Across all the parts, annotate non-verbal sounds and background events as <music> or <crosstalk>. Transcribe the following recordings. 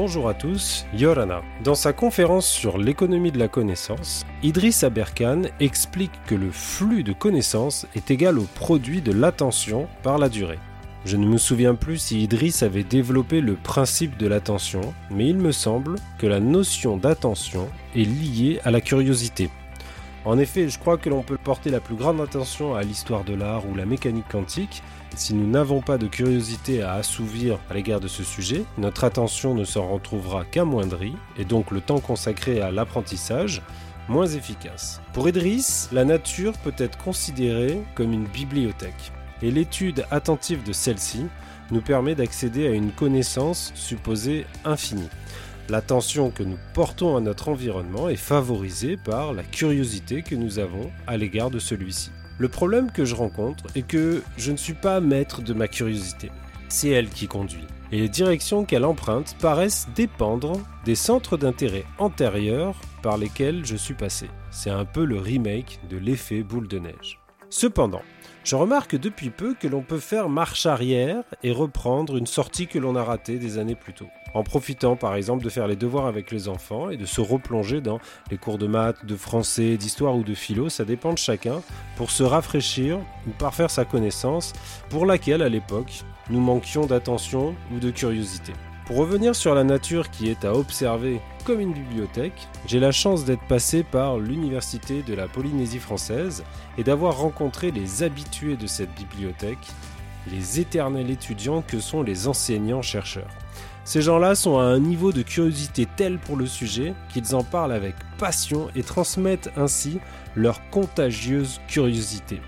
Bonjour à tous, Yorana. Dans sa conférence sur l'économie de la connaissance, Idriss Aberkan explique que le flux de connaissances est égal au produit de l'attention par la durée. Je ne me souviens plus si Idriss avait développé le principe de l'attention, mais il me semble que la notion d'attention est liée à la curiosité. En effet, je crois que l'on peut porter la plus grande attention à l'histoire de l'art ou la mécanique quantique, si nous n'avons pas de curiosité à assouvir à l'égard de ce sujet, notre attention ne s'en retrouvera qu'amoindrie, et donc le temps consacré à l'apprentissage moins efficace. Pour Idriss, la nature peut être considérée comme une bibliothèque, et l'étude attentive de celle-ci nous permet d'accéder à une connaissance supposée infinie. L'attention que nous portons à notre environnement est favorisée par la curiosité que nous avons à l'égard de celui-ci. Le problème que je rencontre est que je ne suis pas maître de ma curiosité. C'est elle qui conduit. Et les directions qu'elle emprunte paraissent dépendre des centres d'intérêt antérieurs par lesquels je suis passé. C'est un peu le remake de l'effet boule de neige. Cependant, je remarque depuis peu que l'on peut faire marche arrière et reprendre une sortie que l'on a ratée des années plus tôt en profitant par exemple de faire les devoirs avec les enfants et de se replonger dans les cours de maths, de français, d'histoire ou de philo, ça dépend de chacun, pour se rafraîchir ou parfaire sa connaissance, pour laquelle à l'époque nous manquions d'attention ou de curiosité. Pour revenir sur la nature qui est à observer comme une bibliothèque, j'ai la chance d'être passé par l'Université de la Polynésie française et d'avoir rencontré les habitués de cette bibliothèque, les éternels étudiants que sont les enseignants-chercheurs. Ces gens-là sont à un niveau de curiosité tel pour le sujet qu'ils en parlent avec passion et transmettent ainsi leur contagieuse curiosité.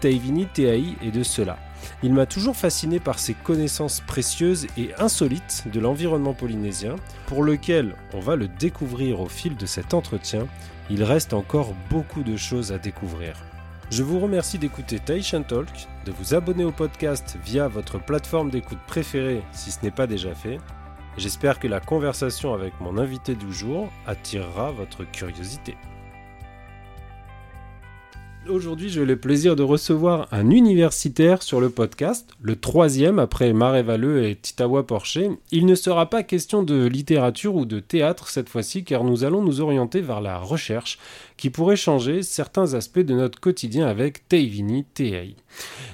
Taivini Teai est de cela. Il m'a toujours fasciné par ses connaissances précieuses et insolites de l'environnement polynésien, pour lequel, on va le découvrir au fil de cet entretien, il reste encore beaucoup de choses à découvrir. Je vous remercie d'écouter Taishan Talk, de vous abonner au podcast via votre plateforme d'écoute préférée si ce n'est pas déjà fait, J'espère que la conversation avec mon invité du jour attirera votre curiosité. Aujourd'hui, j'ai le plaisir de recevoir un universitaire sur le podcast, le troisième après Maré Valleux et Titawa Porcher. Il ne sera pas question de littérature ou de théâtre cette fois-ci, car nous allons nous orienter vers la recherche qui pourrait changer certains aspects de notre quotidien avec Taivini Tei.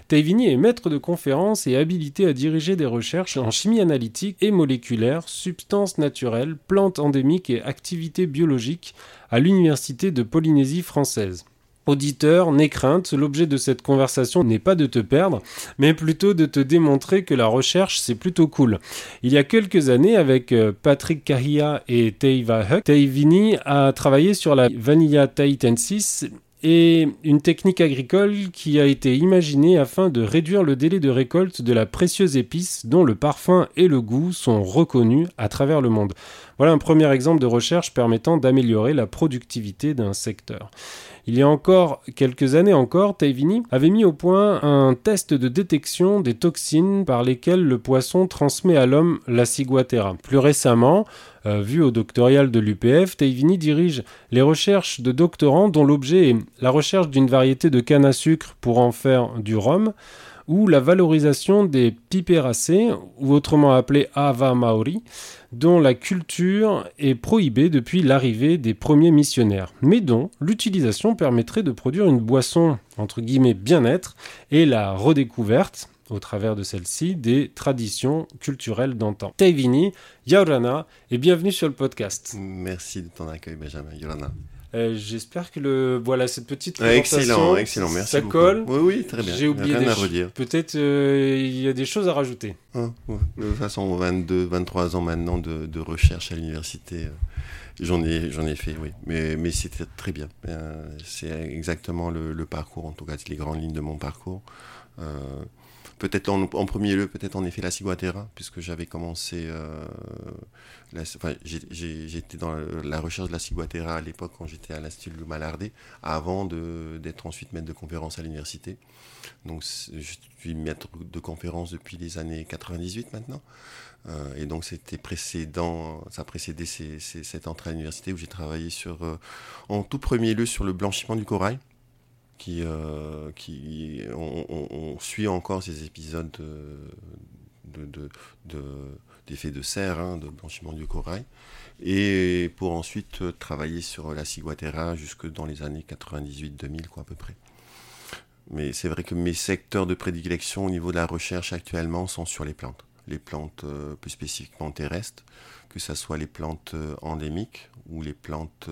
Taivini est maître de conférences et habilité à diriger des recherches en chimie analytique et moléculaire, substances naturelles, plantes endémiques et activités biologiques à l'Université de Polynésie française. Auditeur, n'aie crainte, l'objet de cette conversation n'est pas de te perdre, mais plutôt de te démontrer que la recherche c'est plutôt cool. Il y a quelques années, avec euh, Patrick Kahia et Teiva Huck, Teivini a travaillé sur la Vanilla tahitensis et une technique agricole qui a été imaginée afin de réduire le délai de récolte de la précieuse épice dont le parfum et le goût sont reconnus à travers le monde. Voilà un premier exemple de recherche permettant d'améliorer la productivité d'un secteur. Il y a encore quelques années encore, Taivini avait mis au point un test de détection des toxines par lesquelles le poisson transmet à l'homme la ciguatera. Plus récemment, euh, vu au doctoral de l'UPF, Taivini dirige les recherches de doctorants dont l'objet est la recherche d'une variété de canne à sucre pour en faire du rhum ou la valorisation des piperacées, ou autrement appelées ava maori, dont la culture est prohibée depuis l'arrivée des premiers missionnaires, mais dont l'utilisation permettrait de produire une boisson entre guillemets bien-être et la redécouverte au travers de celle-ci des traditions culturelles d'antan. Taivini, Yaurana, et bienvenue sur le podcast. Merci de ton accueil, Benjamin. Yaurana. Euh, j'espère que le voilà cette petite présentation, excellent, excellent, merci. Ça colle. Oui, oui, très bien. J'ai oublié rien à redire. Peut-être euh, il y a des choses à rajouter. Ah, de toute façon, 22, 23 ans maintenant de, de recherche à l'université. Euh, j'en ai, j'en ai fait, oui, mais, mais c'était très bien. c'est exactement le, le, parcours, en tout cas, les grandes lignes de mon parcours. Peut-être en, premier lieu, peut-être en effet la ciguatera, puisque j'avais commencé. Euh, enfin, j'étais dans la recherche de la ciguatera à l'époque quand j'étais à l'Institut de Malardé, avant d'être ensuite maître de conférence à l'université. Donc, je suis maître de conférence depuis les années 98 maintenant. Euh, et donc, c'était précédent, ça précédait cette entrée à l'université où j'ai travaillé sur, euh, en tout premier lieu sur le blanchiment du corail qui, euh, qui on, suit encore ces épisodes de, de, d'effet de, serre, hein, de blanchiment du corail, et pour ensuite travailler sur la ciguatera jusque dans les années 98-2000, quoi, à peu près. Mais c'est vrai que mes secteurs de prédilection au niveau de la recherche actuellement sont sur les plantes. Les plantes euh, plus spécifiquement terrestres, que ce soit les plantes euh, endémiques ou les plantes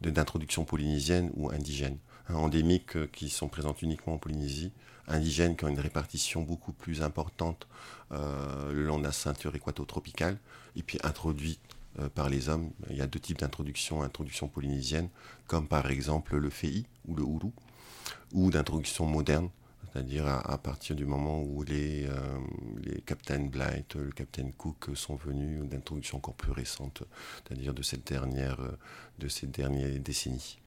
d'introduction polynésienne ou indigène. Hein, endémiques euh, qui sont présentes uniquement en Polynésie, indigènes qui ont une répartition beaucoup plus importante euh, le long de la ceinture équato-tropicale, et puis introduites euh, par les hommes. Il y a deux types d'introduction, introduction polynésienne, comme par exemple le fei ou le ourou, ou d'introduction moderne, c'est-à-dire à, partir du moment où les, euh, les Captain Blight, le Captain Cook sont venus, d'introduction encore plus récente, c'est-à-dire de cette dernière, euh, de ces dernières décennies.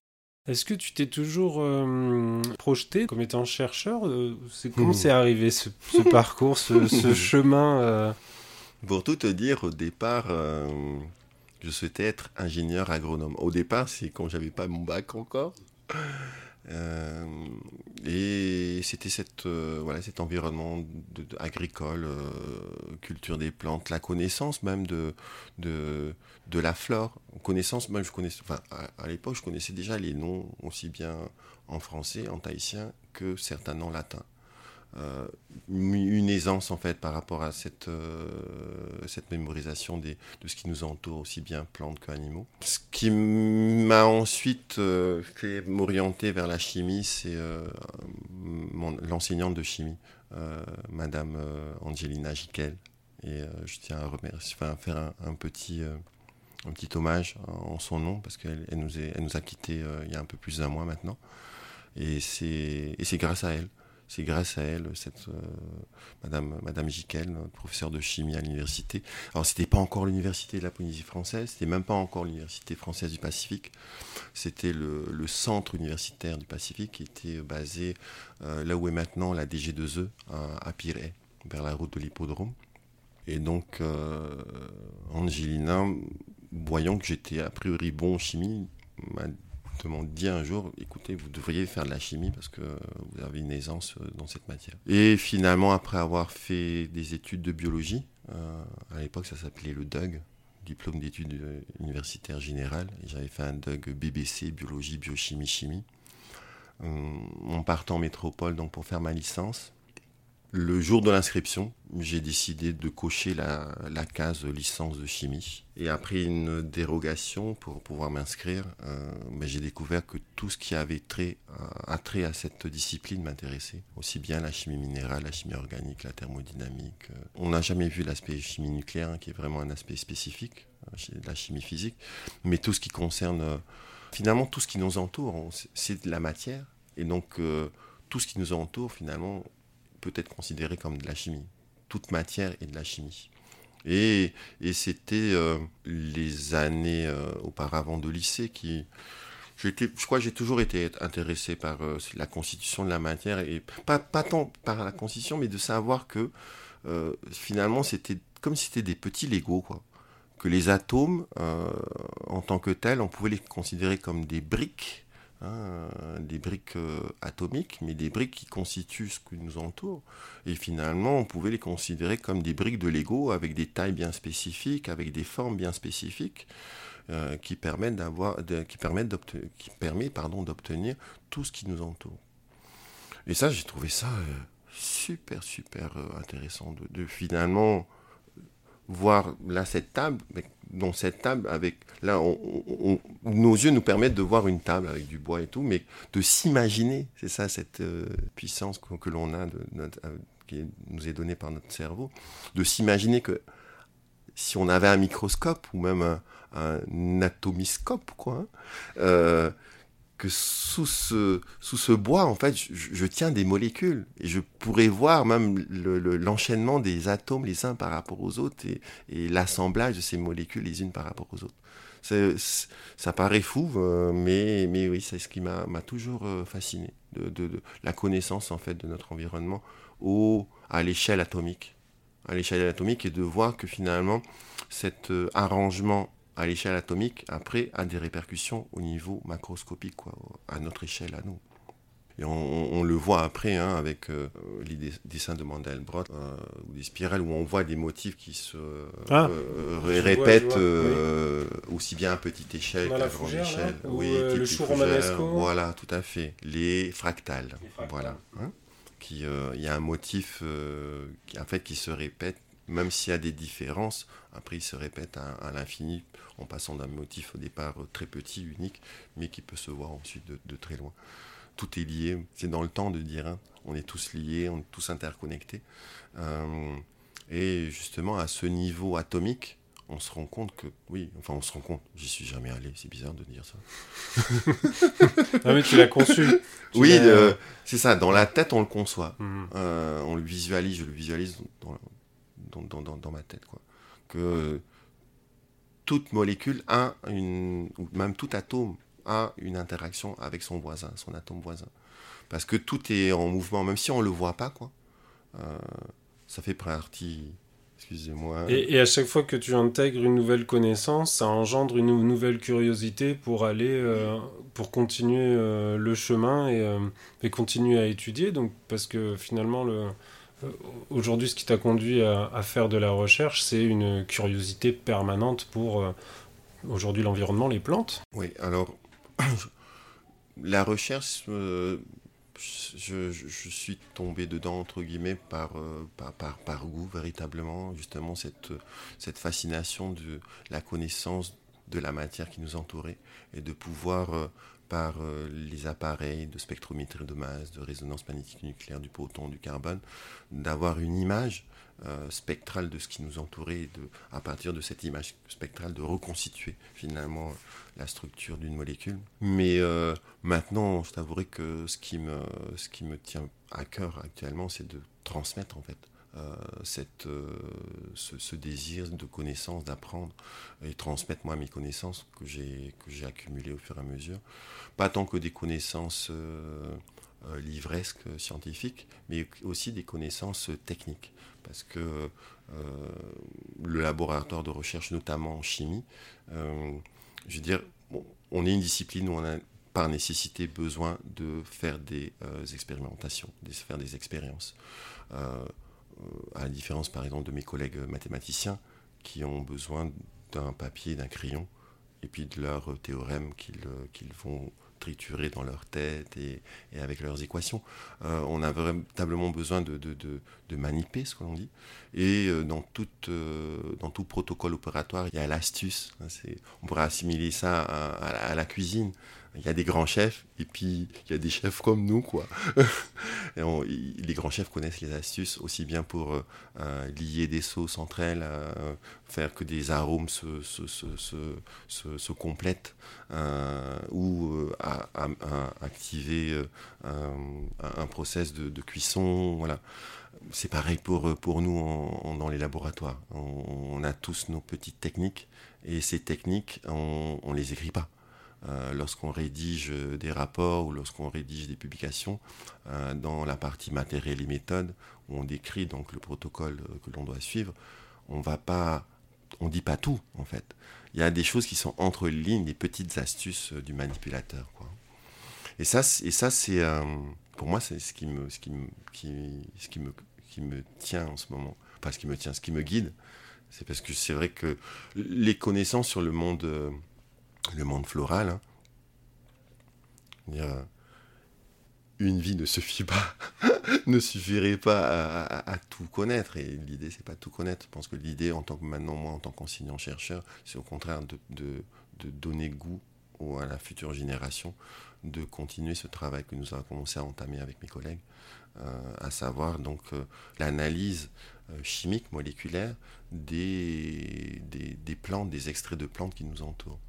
Est-ce que tu t'es toujours euh, projeté comme étant chercheur c'est, Comment c'est arrivé ce, <laughs> parcours, ce, ce chemin Pour tout te dire, au départ, je souhaitais être ingénieur agronome. Au départ, c'est quand j'avais pas mon bac encore. Euh, et c'était cette, euh, voilà, cet environnement agricole, euh, culture des plantes, la connaissance même de, de, de la flore. Connaissance, même je connaissais, enfin, à, l'époque, je connaissais déjà les noms aussi bien en français, en tahitien, que certains noms latins. Euh, une aisance en fait par rapport à cette, euh, cette mémorisation de ce qui nous entoure, aussi bien plantes qu'animaux. Ce qui m'a ensuite euh, fait m'orienter vers la chimie, c'est l'enseignante de chimie, Madame Angelina Jiquel. Et je tiens à, faire un, petit, un petit hommage en son nom, parce qu'elle elle nous, nous a quittés il y a un peu plus d'un mois maintenant. Et c'est grâce à elle c'est grâce à elle, cette euh, Madame, Madame Jiquel, professeure de chimie à l'université. Alors, c'était pas encore l'université de la Polynésie française, c'était même pas encore l'université française du Pacifique. C'était le, centre universitaire du Pacifique qui était basé euh, là où est maintenant la DG2E à, à vers la route de l'hippodrome. Et donc, euh, Angelina, voyant que j'étais a priori bon en chimie, m'a m'ont dit un jour, écoutez, vous devriez faire de la chimie parce que vous avez une aisance euh, dans cette matière. Et finalement, après avoir fait des études de biologie, euh, à l'époque ça s'appelait le DUG, diplôme d'études euh, universitaires générales, j'avais fait un DUG BBC, biologie, biochimie, chimie. en partant en métropole donc pour faire ma licence, le jour de l'inscription, j'ai décidé de cocher la, case licence de chimie. Et après une dérogation pour pouvoir m'inscrire, euh, ben, j'ai découvert que tout ce qui avait trait, euh, à cette discipline m'intéressait. Aussi bien la chimie minérale, la chimie organique, la thermodynamique. Euh. On n'a jamais vu l'aspect chimie nucléaire, hein, qui est vraiment un aspect spécifique de la chimie physique. Mais tout ce qui concerne, finalement, tout ce qui nous entoure, c'est de la matière. Et donc, tout ce qui nous entoure, finalement, peut être considéré comme de la chimie. Toute matière est de la chimie. Et, et c'était euh, les années euh, auparavant de lycée qui... Je crois que j'ai toujours été intéressé par euh, la constitution de la matière, et pas, pas tant par la constitution, mais de savoir que finalement c'était comme si c'était des petits Legos, quoi. Que les atomes, en tant que tels, on pouvait les considérer comme des briques Hein, des briques euh, atomiques, mais des briques qui constituent ce qui nous entoure. Et finalement, on pouvait les considérer comme des briques de Lego avec des tailles bien spécifiques, avec des formes bien spécifiques, euh, qui permettent d'avoir, qui permettent qui permet pardon d'obtenir tout ce qui nous entoure. Et ça, j'ai trouvé ça euh, super super intéressant de, de finalement voir là cette table, dans cette table avec là, nos yeux nous permettent de voir une table avec du bois et tout, mais de s'imaginer, c'est ça cette euh, puissance que, l'on a, de, euh, qui nous est donnée par notre cerveau, de s'imaginer que si on avait un microscope ou même un, atomiscope, quoi, hein, euh, que sous ce, bois, en fait, je, tiens des molécules. Et je pourrais voir même l'enchaînement des atomes les uns par rapport aux autres et, l'assemblage de ces molécules les unes par rapport aux autres. ça paraît fou, euh, mais, mais oui, c'est ce qui m'a toujours euh, fasciné, de, la connaissance en fait de notre environnement au, à l'échelle atomique. À l'échelle atomique et de voir que finalement, cet euh, arrangement à l'échelle atomique, après, a des répercussions au niveau macroscopique, quoi, à notre échelle, à nous. Et on, le voit après hein, avec euh, les dessins de Mandelbrot, euh, ou des spirales où on voit des motifs qui se ah, euh, répètent aussi bien à petite échelle qu'à grande échelle. oui, le chou romanesco. Voilà, tout à fait. Les fractales. Voilà. Hein, qui, il y a un motif qui, en fait, qui se répète, même s'il y a des différences, après il se répète à l'infini en passant d'un motif au départ très petit, unique, mais qui peut se voir ensuite de, très loin. Tout est lié, c'est dans le temps de dire, hein. on est tous liés, on est tous interconnectés. Euh, et justement, à ce niveau atomique, on se rend compte que, oui, enfin on se rend compte, j'y suis jamais allé, c'est bizarre de dire ça. <laughs> ah mais tu l'as conçu. oui, euh, c'est ça, dans la tête on le conçoit, mhm. euh, on le visualise, je le visualise dans, dans, dans, dans ma tête. Quoi. Que toute molécule a une, ou même tout atome a une interaction avec son voisin, son atome voisin. Parce que tout est en mouvement, même si on ne le voit pas, quoi. Euh, ça fait partie, excusez-moi. Et, à chaque fois que tu intègres une nouvelle connaissance, ça engendre une nouvelle curiosité pour aller, euh, pour continuer euh, le chemin et, et, continuer à étudier. Donc, parce que finalement, le, aujourd'hui, ce qui t'a conduit à, faire de la recherche, c'est une curiosité permanente pour euh, aujourd'hui l'environnement, les plantes. Oui, alors <coughs> la recherche, euh, je, suis tombé dedans entre guillemets par, par, par, goût véritablement, justement cette, cette fascination de la connaissance de la matière qui nous entourait et de pouvoir par euh, les appareils de spectrométrie de masse, de résonance magnétique nucléaire, du proton, du carbone, d'avoir une image euh, spectrale de ce qui nous entourait et à partir de cette image spectrale de reconstituer finalement la structure d'une molécule. Mais euh, maintenant, je t'avouerai que ce qui, me, ce qui me tient à cœur actuellement, c'est de transmettre en fait euh, cette, euh, ce, désir de connaissance, d'apprendre et transmettre moi mes connaissances que j'ai que j'ai accumulées au fur et à mesure. Pas tant que des connaissances euh, livresques scientifiques, mais aussi des connaissances techniques. Parce que le laboratoire de recherche, notamment en chimie, je veux dire, on est une discipline où on a par nécessité besoin de faire des expérimentations, de faire des expériences. À la différence par exemple de mes collègues mathématiciens qui ont besoin d'un papier, d'un crayon, et puis de leurs théorèmes qu'ils euh, vont triturer dans leur tête et, avec leurs équations. Euh, on a véritablement besoin de, de, de, maniper, ce que l'on dit. Et dans, dans tout protocole opératoire, il y a l'astuce. Hein, on pourrait assimiler ça à la cuisine il y a des grands chefs et puis il y a des chefs comme nous quoi. <laughs> les grands chefs connaissent les astuces aussi bien pour euh, euh, lier des sauces entre elles, euh, faire que des arômes se, complètent ou à, activer un, process de, cuisson. Voilà. C'est pareil pour, pour nous dans les laboratoires. On, a tous nos petites techniques et ces techniques, on ne les écrit pas. Euh, lorsqu'on rédige des rapports ou lorsqu'on rédige des publications, euh, dans la partie matériel et méthode, où on décrit donc le protocole euh, que l'on doit suivre, on va pas, on dit pas tout en fait. Il y a des choses qui sont entre lignes, des petites astuces du manipulateur. Et ça, et ça c'est pour moi c'est ce qui me, ce qui me, ce qui me, qui me tient en ce moment. Pas ce qui me tient, ce qui me guide, c'est parce que c'est vrai que les connaissances sur le monde le monde floral. Hein. une vie ne suffit pas, <laughs> ne suffirait pas à, tout connaître. Et l'idée, c'est pas tout connaître. Je pense que l'idée, en tant que maintenant moi, en tant qu'enseignant-chercheur, c'est au contraire de, de, donner goût à la future génération de continuer ce travail que nous avons commencé à entamer avec mes collègues, euh, à savoir donc euh, l'analyse euh, chimique moléculaire des plantes, des extraits de plantes qui nous entourent.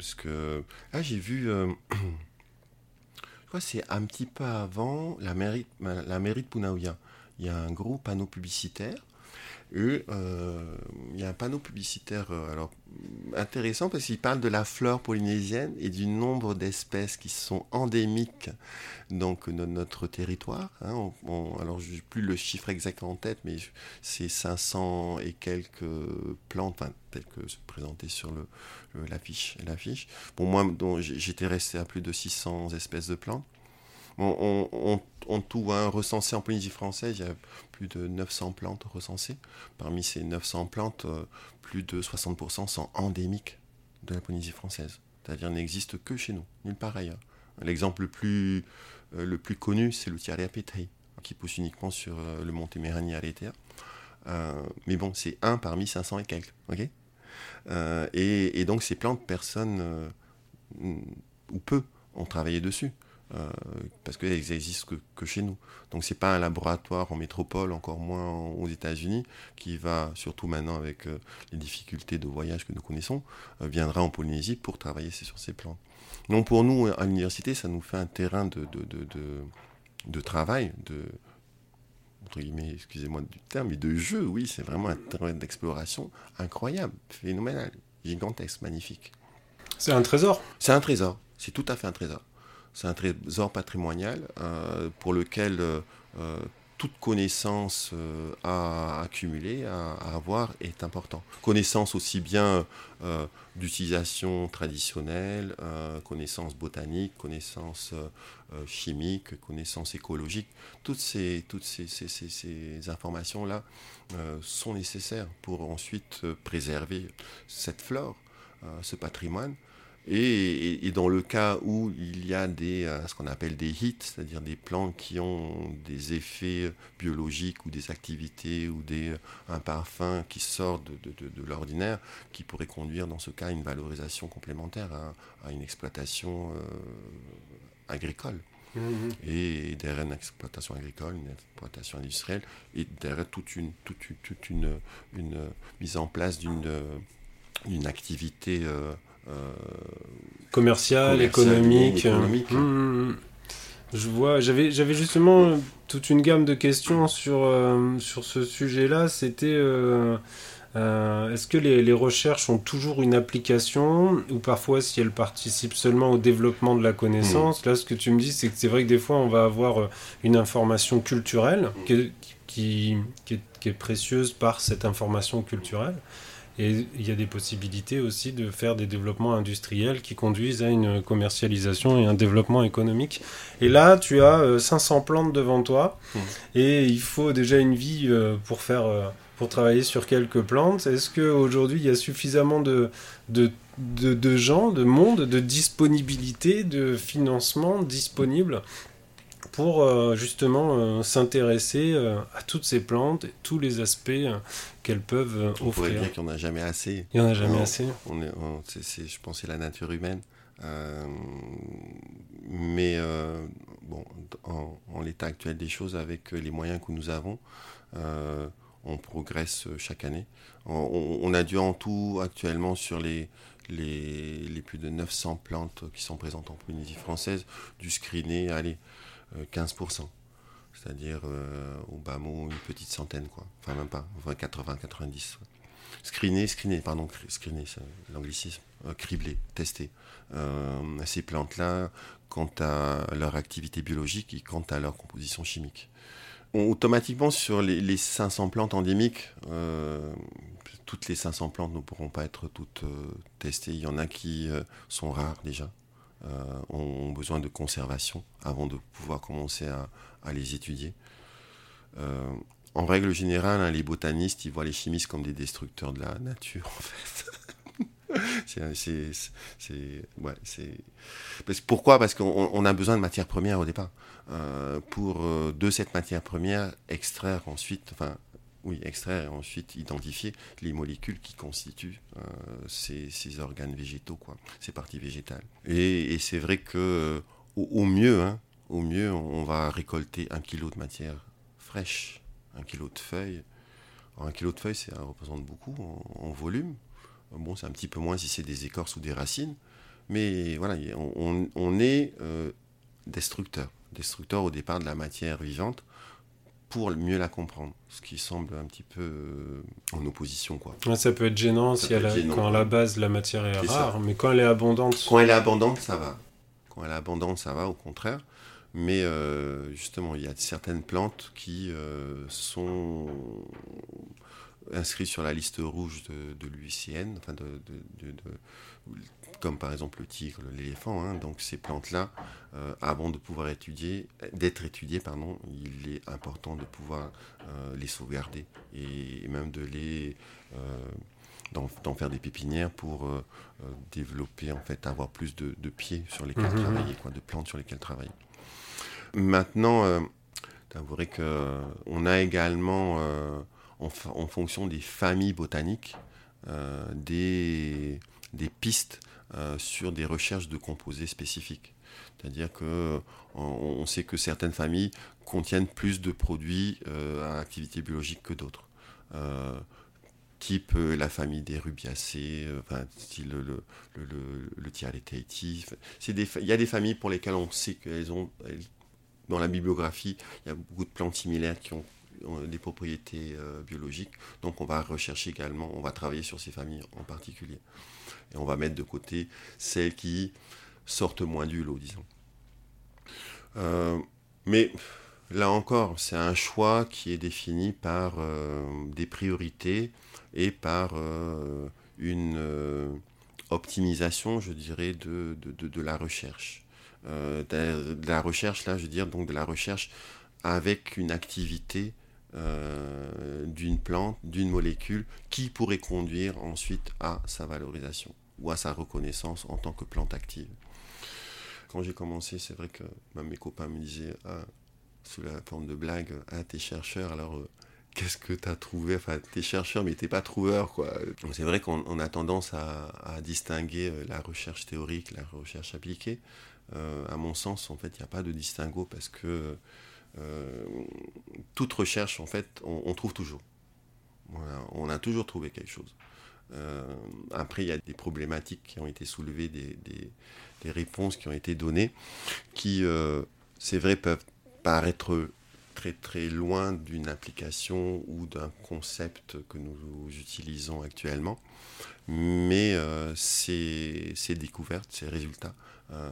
Parce que là, j'ai vu. Euh, <clears throat> c'est un petit peu avant la mairie, de Punaouya. Il y a un gros panneau publicitaire euh, il y a un panneau publicitaire euh, alors, intéressant parce qu'il parle de la flore polynésienne et du nombre d'espèces qui sont endémiques donc, de notre territoire. Hein. alors, je n'ai plus le chiffre exact en tête, mais c'est 500 et quelques plantes, telles que présentées sur l'affiche. Le, l'affiche. Pour moi, j'étais resté à plus de 600 espèces de plantes. On, on, tout hein, recensé en Polynésie française, il y a plus de 900 plantes recensées. Parmi ces 900 plantes, euh, plus de 60% sont endémiques de la Polynésie française. C'est-à-dire n'existent que chez nous, nulle part ailleurs. L'exemple le plus, euh, connu, c'est le Tiarea petei, qui pousse uniquement sur euh, le mont Témérani à mais bon, c'est un parmi 500 et quelques. et, donc ces plantes, personne ou peu ont travaillé dessus. Euh, parce qu'elles n'existent que, chez nous. Donc c'est pas un laboratoire en métropole, encore moins aux États-Unis, qui va, surtout maintenant avec euh, les difficultés de voyage que nous connaissons, euh, viendra en Polynésie pour travailler sur ces plantes. Donc pour nous, à l'université, ça nous fait un terrain de, de, de, de, travail, de, entre guillemets, excusez-moi du terme, mais de jeu, oui, c'est vraiment un terrain d'exploration incroyable, phénoménal, gigantesque, magnifique. C'est un trésor? C'est un trésor, c'est tout à fait un trésor. C'est un trésor patrimonial euh, pour lequel euh, euh, toute connaissance à accumuler, à, avoir, est important. Connaissance aussi bien d'utilisation traditionnelle, connaissance botanique, connaissance chimique, connaissance écologique. Toutes ces, toutes ces, informations-là sont nécessaires pour ensuite préserver cette flore, ce patrimoine. Et, dans le cas où il y a des, euh, ce qu'on appelle des hits, c'est-à-dire des plantes qui ont des effets biologiques ou des activités ou des, euh, un parfum qui sort de, l'ordinaire, qui pourrait conduire dans ce cas à une valorisation complémentaire, à, une exploitation euh, agricole. Mmh, mmh. Et derrière une exploitation agricole, une exploitation industrielle, et derrière toute une, toute, toute une, une, mise en place d'une activité commercial, économique. Mmh, mmh, mmh. Je vois, j'avais, justement toute une gamme de questions sur, euh, sur ce sujet-là. C'était euh, euh, est-ce que les, les, recherches ont toujours une application ou parfois si elles participent seulement au développement de la connaissance? Là, ce que tu me dis, c'est que c'est vrai que des fois, on va avoir une information culturelle qui, qui, qui, est, qui est précieuse par cette information culturelle. Et il y a des possibilités aussi de faire des développements industriels qui conduisent à une commercialisation et un développement économique. Et là, tu as 500 euh, plantes devant toi mmh. et il faut déjà une vie euh, pour faire euh, pour travailler sur quelques plantes. Est-ce qu'aujourd'hui, il y a suffisamment de, de, de, de, gens, de monde, de disponibilité, de financement disponible pour euh, justement euh, s'intéresser euh, à toutes ces plantes et tous les aspects qu'elles peuvent offrir. On pourrait dire qu'il n'y en a jamais assez. Il n'y en a jamais assez. On est, je pense que c'est la nature humaine. mais bon, en, l'état actuel des choses, avec les moyens que nous avons, on progresse chaque année. On, a dû en tout actuellement sur les, les, les, plus de 900 plantes qui sont présentes en Polynésie française, du screener, allez, 15%. Euh, C'est-à-dire, euh, au bas mot, une petite centaine, quoi. Enfin, même pas, 80, 90. Screener, screener, pardon, screener, c'est l'anglicisme. Euh, cribler, tester. ces plantes-là, quant à leur activité biologique et quant à leur composition chimique. automatiquement, sur les, les, 500 plantes endémiques, toutes les 500 plantes ne pourront pas être toutes testées. Il y en a qui sont rares déjà. Euh, ont besoin de conservation avant de pouvoir commencer à, les étudier. Euh, en règle générale, hein, les botanistes, ils voient les chimistes comme des destructeurs de la nature, en fait. <laughs> c'est, ouais, pourquoi? Parce qu'on a besoin de matières premières au départ. Euh, pour de cette matière première extraire ensuite, enfin oui, extraire et ensuite identifier les molécules qui constituent euh, ces, organes végétaux, quoi, ces parties végétales. Et, c'est vrai que euh, au, mieux, hein, au mieux, on va récolter un kilo de matière fraîche, un kilo de feuilles. un kilo de feuilles, ça représente beaucoup en, volume. Bon, c'est un petit peu moins si c'est des écorces ou des racines, mais voilà, on, est euh, destructeur. Destructeur au départ de la matière vivante pour mieux la comprendre, ce qui semble un petit peu euh, en opposition. Quoi. ça peut être gênant, si quand à la base la matière est, rare, mais quand elle est abondante... Quand elle est abondante, ça va. Quand elle est abondante, ça va, au contraire. Mais euh, justement, il y a certaines plantes qui euh, sont inscrites sur la liste rouge de, de l'UICN, enfin de, comme par exemple le tigre, l'éléphant. Hein. donc ces plantes-là, euh, avant de pouvoir étudier, d'être étudiées, pardon, il est important de pouvoir les sauvegarder et, même de les d'en faire des pépinières pour développer, en fait, avoir plus de, pieds sur lesquels mhm. travailler, quoi, de plantes sur lesquelles travailler. Maintenant, euh, qu'on euh, a également, euh, en, fonction des familles botaniques, euh, des, des, pistes sur des recherches de composés spécifiques. C'est-à-dire que on, sait que certaines familles contiennent plus de produits à activité biologique que d'autres type la famille des rubiacées, le, le, Il y a des familles pour lesquelles on sait qu'elles ont, dans la bibliographie, il y a beaucoup de plantes similaires qui ont, des propriétés euh, biologiques. Donc on va rechercher également, on va travailler sur ces familles en particulier. Et on va mettre de côté celles qui sortent moins du lot, disons. Euh, mais là encore, c'est un choix qui est défini par euh, des priorités et par une optimisation, je dirais, de, la recherche. Euh, de, la recherche, là, je veux dire, donc de la recherche avec une activité euh, d'une plante, d'une molécule, qui pourrait conduire ensuite à sa valorisation ou à sa reconnaissance en tant que plante active. Quand j'ai commencé, c'est vrai que même mes copains me disaient, ah, sous la forme de blague, ah, t'es chercheur, alors euh, qu'est-ce que t'as trouvé? Enfin, t'es chercheur, mais t'es pas trouveur, quoi. C'est vrai qu'on a tendance à, distinguer la recherche théorique, la recherche appliquée. Euh, à mon sens, en fait, il n'y a pas de distinguo parce que euh, toute recherche, en fait, on, trouve toujours. on a toujours trouvé quelque chose. Euh, après, il y a des problématiques qui ont été soulevées, des, des réponses qui ont été données, qui, c'est vrai, peuvent paraître très très loin d'une application ou d'un concept que nous utilisons actuellement. Mais ces, ces, découvertes, ces résultats euh,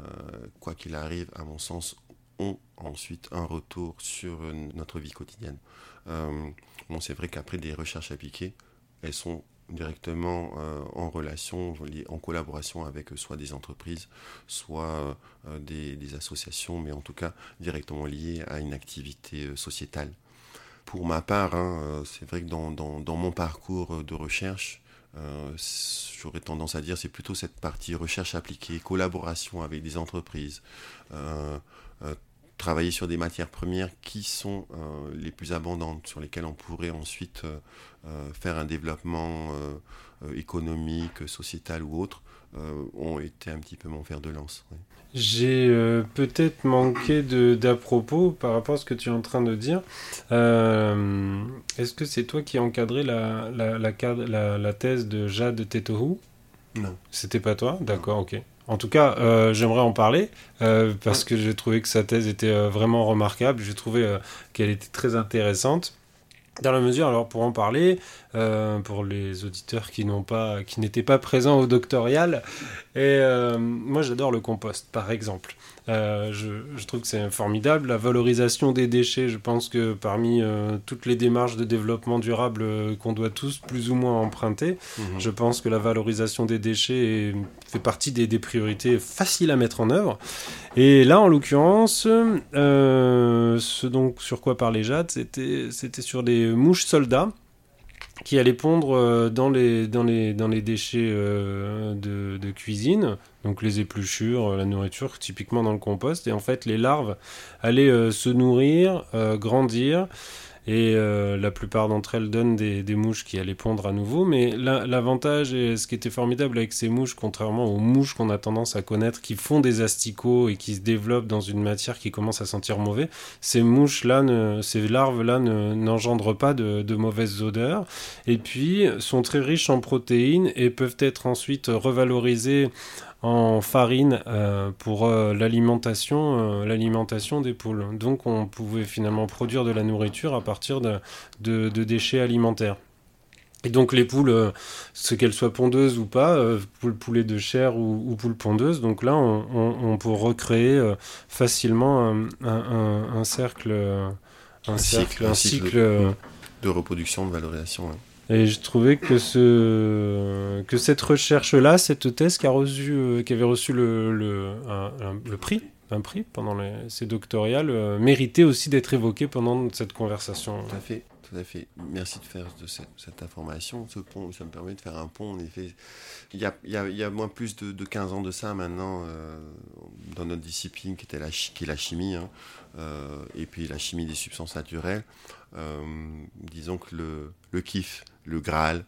quoi qu'il arrive, à mon sens, ont ensuite un retour sur notre vie quotidienne. Euh, bon, c'est vrai qu'après des recherches appliquées, elles sont directement euh, en relation, en collaboration avec soit des entreprises, soit des, associations, mais en tout cas directement liées à une activité sociétale. Pour ma part, hein, c'est vrai que dans, mon parcours de recherche, euh, j'aurais tendance à dire c'est plutôt cette partie recherche appliquée, collaboration avec des entreprises, euh, euh, travailler sur des matières premières qui sont les plus abondantes, sur lesquelles on pourrait ensuite faire un développement économique, sociétal ou autre, ont été un petit peu mon fer de lance. J'ai euh, peut-être manqué d'à propos par rapport à ce que tu es en train de dire. Euh, est-ce que c'est toi qui as encadré la, la, la, la thèse de Jade Tetohu? Non. C'était pas toi? D'accord, ok. En tout cas, euh, j'aimerais en parler parce que j'ai trouvé que sa thèse était vraiment remarquable. J'ai trouvé qu'elle était très intéressante. Dans la mesure, alors pour en parler, euh, pour les auditeurs qui n'ont pas, qui n'étaient pas présents au doctorial, et euh, moi j'adore le compost, par exemple. Euh, je, trouve que c'est formidable. La valorisation des déchets, je pense que parmi toutes les démarches de développement durable qu'on doit tous plus ou moins emprunter, mhm. je pense que la valorisation des déchets fait partie des, des, priorités faciles à mettre en œuvre. Et là, en l'occurrence, ce donc sur quoi parlait Jade, c'était sur des mouches soldats qui allait pondre euh, dans les, dans les, déchets euh, de, de, cuisine, donc les épluchures, la nourriture, typiquement dans le compost. Et en fait, les larves allaient euh, se nourrir, grandir et euh, la plupart d'entre elles donnent des, mouches qui allaient pondre à nouveau. Mais l'avantage et ce qui était formidable avec ces mouches, contrairement aux mouches qu'on a tendance à connaître, qui font des asticots et qui se développent dans une matière qui commence à sentir mauvais, ces mouches-là, ces larves-là n'engendrent pas de, de, mauvaises odeurs. Et puis sont très riches en protéines et peuvent être ensuite revalorisées en farine pour l'alimentation, l'alimentation des poules. Donc on pouvait finalement produire de la nourriture à partir de, de déchets alimentaires. Et donc les poules, euh, ce qu'elles soient pondeuses ou pas, euh, poulet de chair ou, ou poules pondeuses, donc là on, peut recréer euh, facilement un, cercle, un, cycle, un cycle, de, reproduction, de valorisation. Et je trouvais que, ce, que cette recherche-là, cette thèse qui, a reçu, qui avait reçu le, le, prix, un prix pendant les, ces doctorales, méritait aussi d'être évoquée pendant cette conversation. Tout à fait tout à fait. Merci de faire de cette, information. Ce pont, ça me permet de faire un pont. En effet, il y a, il y a, moins plus de, 15 ans de ça maintenant euh, dans notre discipline qui était la, qui est la chimie, hein, euh, et puis la chimie des substances naturelles. Euh, disons que le, le kiff, le Graal,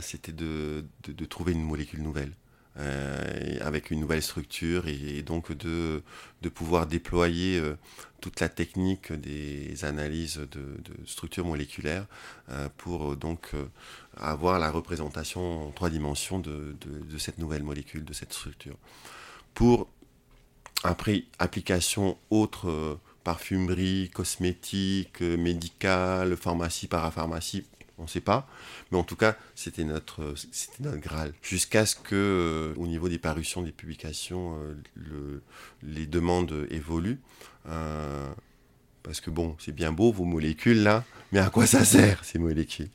c'était de, de, trouver une molécule nouvelle. Euh, avec une nouvelle structure et, donc de, de, pouvoir déployer euh, toute la technique des analyses de, de structures moléculaires euh, pour donc avoir la représentation en trois dimensions de, de, cette nouvelle molécule, de cette structure. Pour après application autre parfumerie, cosmétique, médicale, pharmacie, parapharmacie, on ne sait pas. Mais en tout cas, c'était notre, c'était notre Graal. Jusqu'à ce que, euh, au niveau des parutions, des publications, euh, le, les demandes évoluent. Euh, parce que bon, c'est bien beau vos molécules là, mais à quoi ça sert ces molécules?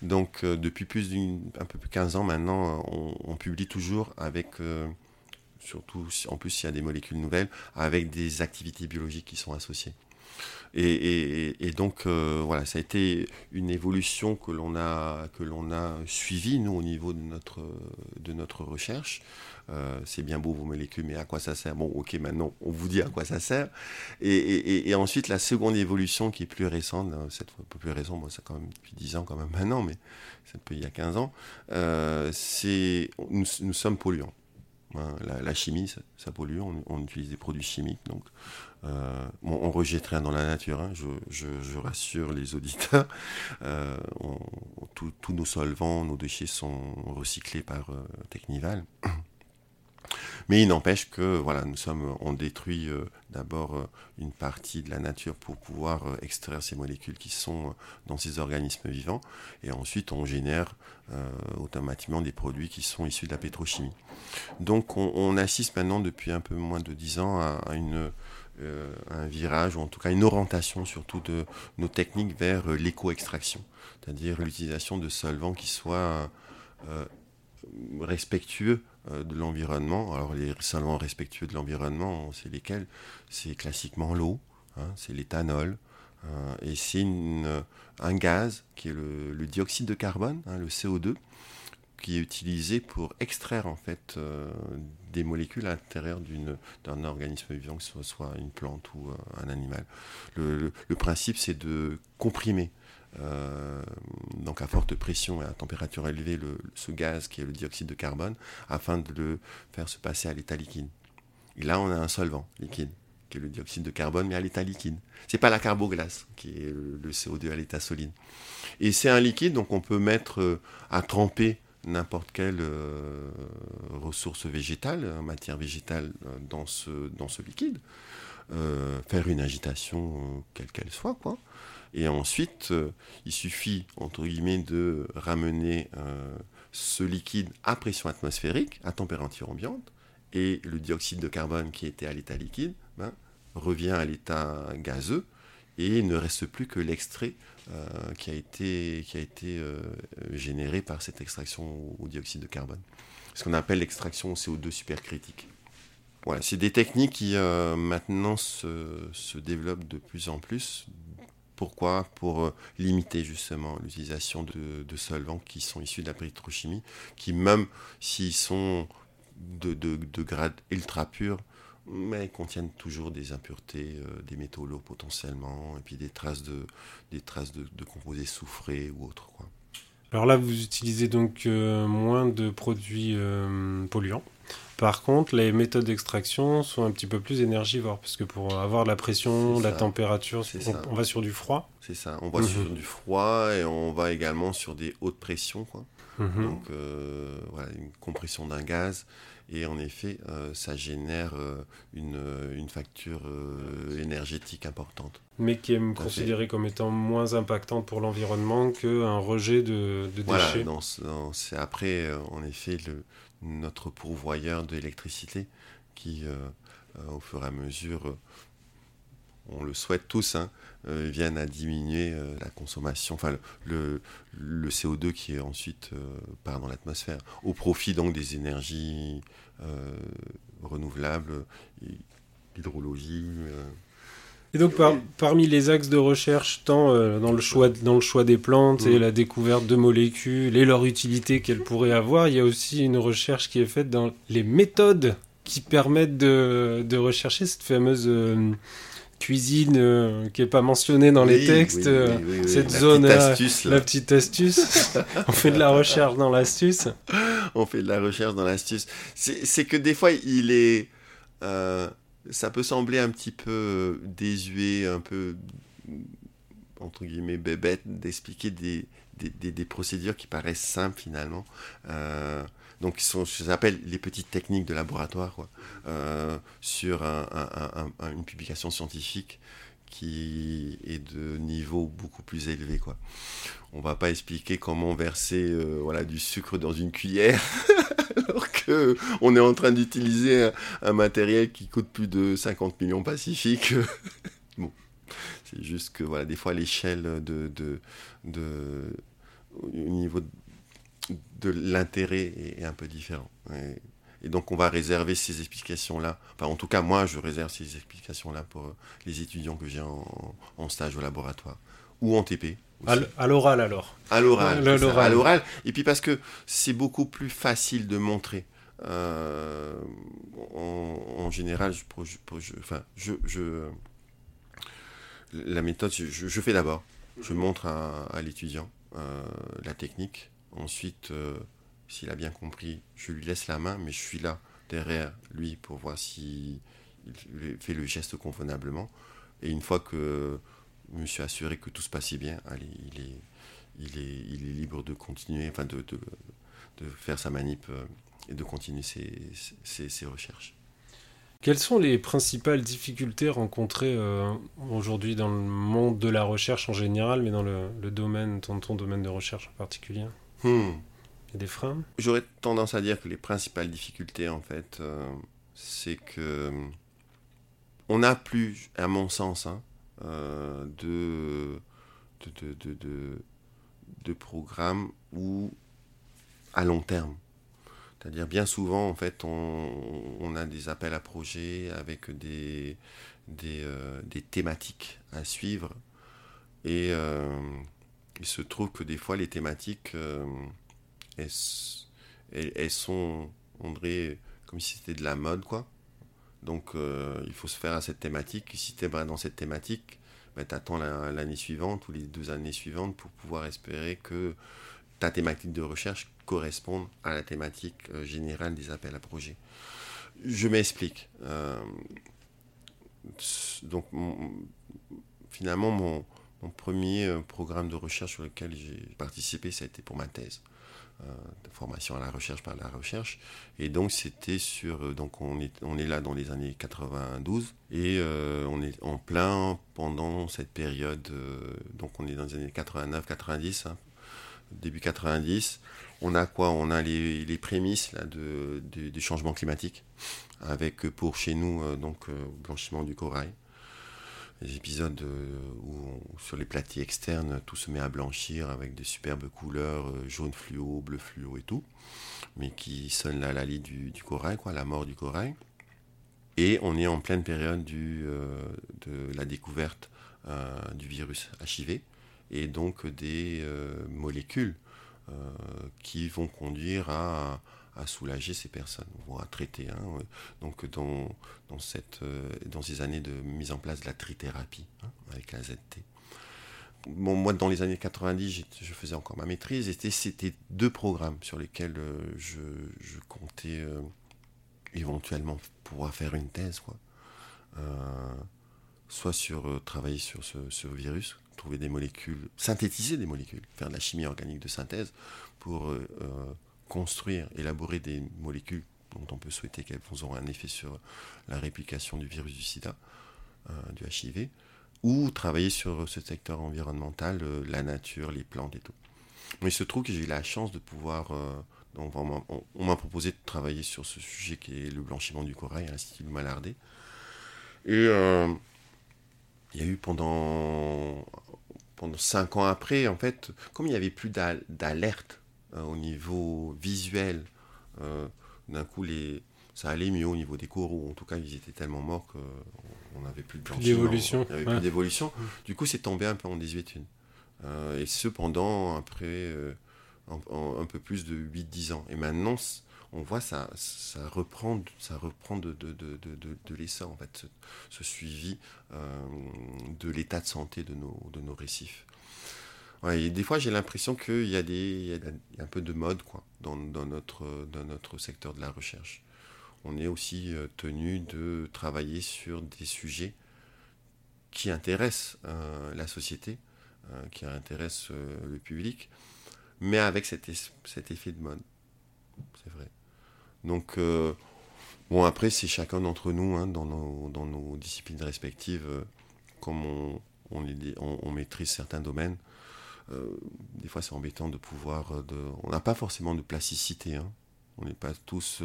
Donc depuis plus d'un peu plus de 15 ans maintenant, on, publie toujours avec, surtout en plus s'il y a des molécules nouvelles, avec des activités biologiques qui sont associées. Et, donc, euh, voilà, ça a été une évolution que l'on a, que l'on a suivie, nous, au niveau de notre, de notre recherche. Euh, c'est bien beau vos molécules, mais à quoi ça sert? Bon, ok, maintenant, on vous dit à quoi ça sert. Et, ensuite, la seconde évolution qui est plus récente, hein, cette fois plus récente, bon, ça quand même depuis 10 ans quand même maintenant, mais c'est un peu il y a 15 ans, euh, c'est nous sommes polluants. Hein, la, chimie, ça, pollue, on, utilise des produits chimiques, donc euh, on, rejette rien dans la nature, hein, je, rassure les auditeurs. <laughs> Euh, tous nos solvants, nos déchets sont recyclés par euh, Technival. Mais il n'empêche que voilà, nous sommes, on détruit euh, d'abord euh, une partie de la nature pour pouvoir euh, extraire ces molécules qui sont dans ces organismes vivants, et ensuite on génère automatiquement des produits qui sont issus de la pétrochimie. Donc on, assiste maintenant depuis un peu moins de dix ans à, une, un virage, ou en tout cas une orientation surtout de nos techniques vers l'éco-extraction, c'est-à-dire l'utilisation de solvants qui soient respectueux de l'environnement. Alors les solvants respectueux de l'environnement, c'est lesquels C'est classiquement l'eau, hein, c'est l'éthanol, euh, et c'est un gaz qui est le, dioxyde de carbone, hein, le CO2, qui est utilisé pour extraire en fait euh, des molécules à l'intérieur d'un organisme vivant, que ce soit une plante ou un animal. le principe, c'est de comprimer euh, donc à forte pression et à température élevée, le, ce gaz qui est le dioxyde de carbone, afin de le faire se passer à l'état liquide. Et là, on a un solvant liquide, qui est le dioxyde de carbone, mais à l'état liquide. C'est pas la carboglace, qui est le, CO2 à l'état solide. Et c'est un liquide, donc on peut mettre euh, à tremper n'importe quelle euh, ressource végétale, matière végétale dans ce, dans ce liquide, faire une agitation quelle qu'elle soit, quoi. Et ensuite, euh, il suffit, entre guillemets, de ramener euh, ce liquide à pression atmosphérique, à température ambiante, et le dioxyde de carbone qui était à l'état liquide ben, revient à l'état gazeux, et ne reste plus que l'extrait euh, qui a été, qui a été généré par cette extraction au, dioxyde de carbone. Ce qu'on appelle l'extraction au CO2 supercritique. Voilà, c'est des techniques qui maintenant se, développent de plus en plus pourquoi Pour euh, limiter justement l'utilisation de, solvants qui sont issus de la pétrochimie, qui même s'ils sont de, de, grade ultra pur, mais contiennent toujours des impuretés, euh, des métaux lourds potentiellement, et puis des traces de, composés soufrés ou autres. Alors là, vous utilisez donc euh, moins de produits polluants. Par contre, les méthodes d'extraction sont un petit peu plus énergivores, parce que pour avoir la pression, la température, on, on, va sur du froid. C'est ça, on va sur mhm. du froid et on va également sur des hautes pressions. Quoi. Mhm. Donc voilà, une compression d'un gaz. Et en effet, ça génère une, une, facture énergétique importante. Mais qui est considérée comme étant moins impactante pour l'environnement qu'un rejet de, de déchets. Voilà, c'est après, en effet, le, notre pourvoyeur d'électricité qui, au fur et à mesure, on le souhaite tous, hein, euh, viennent à diminuer euh, la consommation, enfin le, le, CO2 qui est ensuite euh, part dans l'atmosphère, au profit donc des énergies renouvelables, hydrologie. Et donc parmi les axes de recherche, tant dans, le choix, dans le choix des plantes et mm. la découverte de molécules et leur utilité qu'elles pourraient avoir, il y a aussi une recherche qui est faite dans les méthodes qui permettent de, de rechercher cette fameuse cuisine euh, qui est pas mentionnée dans les textes, euh, cette zone, astuce, la petite astuce. <laughs> on fait de la recherche dans l'astuce. On fait de la recherche dans l'astuce. C'est que des fois, il est, euh, ça peut sembler un petit peu désuet, un peu entre guillemets bébête d'expliquer des, des, procédures qui paraissent simples finalement. Donc, sont, ça s'appelle les petites techniques de laboratoire, euh, sur une publication scientifique qui est de niveau beaucoup plus élevé. Quoi. On va pas expliquer comment verser euh, voilà, du sucre dans une cuillère <laughs> alors qu'on est en train d'utiliser un, matériel qui coûte plus de 50 millions pacifiques. <laughs> bon, c'est juste que voilà, des fois l'échelle de, de, de, au niveau de de l'intérêt est, un peu différent. Et, donc on va réserver ces explications-là. Enfin, en tout cas, moi, je réserve ces explications-là pour euh, les étudiants que j'ai en, stage au laboratoire ou en TP. À l'oral alors À l'oral. À l'oral. Et puis parce que c'est beaucoup plus facile de montrer. Euh, en, général, je, enfin, je, je, la méthode, je, fais d'abord. Je montre à, l'étudiant euh, la technique Ensuite, euh, s'il a bien compris, je lui laisse la main, mais je suis là derrière lui pour voir s'il fait le geste convenablement. Et une fois que je me suis assuré que tout se passait bien, allez, il, est, il, est, il est libre de continuer, enfin de, de, de faire sa manip euh, et de continuer ses, ses, ses, recherches. Quelles sont les principales difficultés rencontrées euh, aujourd'hui dans le monde de la recherche en général, mais dans le, le domaine, ton, ton domaine de recherche en particulier? Hmm. Des freins J'aurais tendance à dire que les principales difficultés, en fait, euh, c'est que on n'a plus, à mon sens, hein, euh, de, de, de, de, programmes où, à long terme, c'est-à-dire bien souvent, en fait, on, a des appels à projets avec des, des, euh, des thématiques à suivre. Et il se trouve que des fois, les thématiques, euh, elles, sont, on dirait, comme si c'était de la mode, quoi. Donc, euh, il faut se faire à cette thématique. si tu es dans cette thématique, ben, tu attends l'année suivante ou les deux années suivantes pour pouvoir espérer que ta thématique de recherche corresponde à la thématique euh, générale des appels à projets. Je m'explique. donc, finalement, mon, mon premier euh, programme de recherche sur lequel j'ai participé, ça a été pour ma thèse. Euh, de formation à la recherche par la recherche. Et donc, c'était sur. Euh, donc, on est, on est là dans les années 92 et on est en plein pendant cette période. donc, on est dans les années 89, 90, hein, début 90. On a quoi? On a les, les prémices là, de, du changement climatique, avec pour chez nous, donc, blanchiment du corail des épisodes euh, où sur les platiers externes tout se met à blanchir avec des superbes couleurs euh, jaune fluo, bleu fluo et tout, mais qui sonnent la lalie du, corail, quoi, la mort du corail. Et on est en pleine période euh, de la découverte du virus HIV et donc des molécules qui vont conduire à soulager ces personnes, ou à traiter. Donc dans, dans, cette, euh, dans ces années de mise en place de la trithérapie hein, avec la ZT. Moi, dans les années 90, je faisais encore ma maîtrise, et c'était deux programmes sur lesquels euh, je, comptais euh, éventuellement pouvoir faire une thèse. Soit sur travailler sur ce, virus, trouver des molécules, synthétiser des molécules, faire de la chimie organique de synthèse pour construire, élaborer des molécules dont on peut souhaiter qu'elles auront un effet sur la réplication du virus du sida, du HIV, ou travailler sur ce secteur environnemental, la nature, les plantes et tout. Mais il se trouve que j'ai eu la chance de pouvoir donc, on, m'a proposé de travailler sur ce sujet qui est le blanchiment du corail à l'Institut de Malardé. Et euh, il y a eu pendant, pendant cinq ans après, en fait, comme il n'y avait plus d'alerte euh, au niveau visuel, euh, d'un coup, les, ça allait mieux au niveau des coraux. En tout cas, ils étaient tellement morts qu'on n'avait plus de blanchiment. Il n'y avait plus d'évolution. Du coup, c'est tombé un peu en désuétude. et cependant, après un peu plus de 8-10 ans. Et maintenant, on voit ça, ça reprend, ça reprend de, de, de, de, l'essor, en fait, ce, suivi euh, de l'état de santé de nos, de nos récifs. Des fois, j'ai l'impression qu'il y, a un peu de mode dans, notre, secteur de la recherche. On est aussi euh, tenu de travailler sur des sujets qui intéressent euh, la société, qui intéressent le public, mais avec cet, effet de mode. C'est vrai. Donc, euh, bon, après, c'est chacun d'entre nous, hein, dans, nos, disciplines respectives, euh, comme on, maîtrise certains domaines. Euh, des fois, c'est embêtant de pouvoir. De, on n'a pas forcément de plasticité. Hein. On n'est pas tous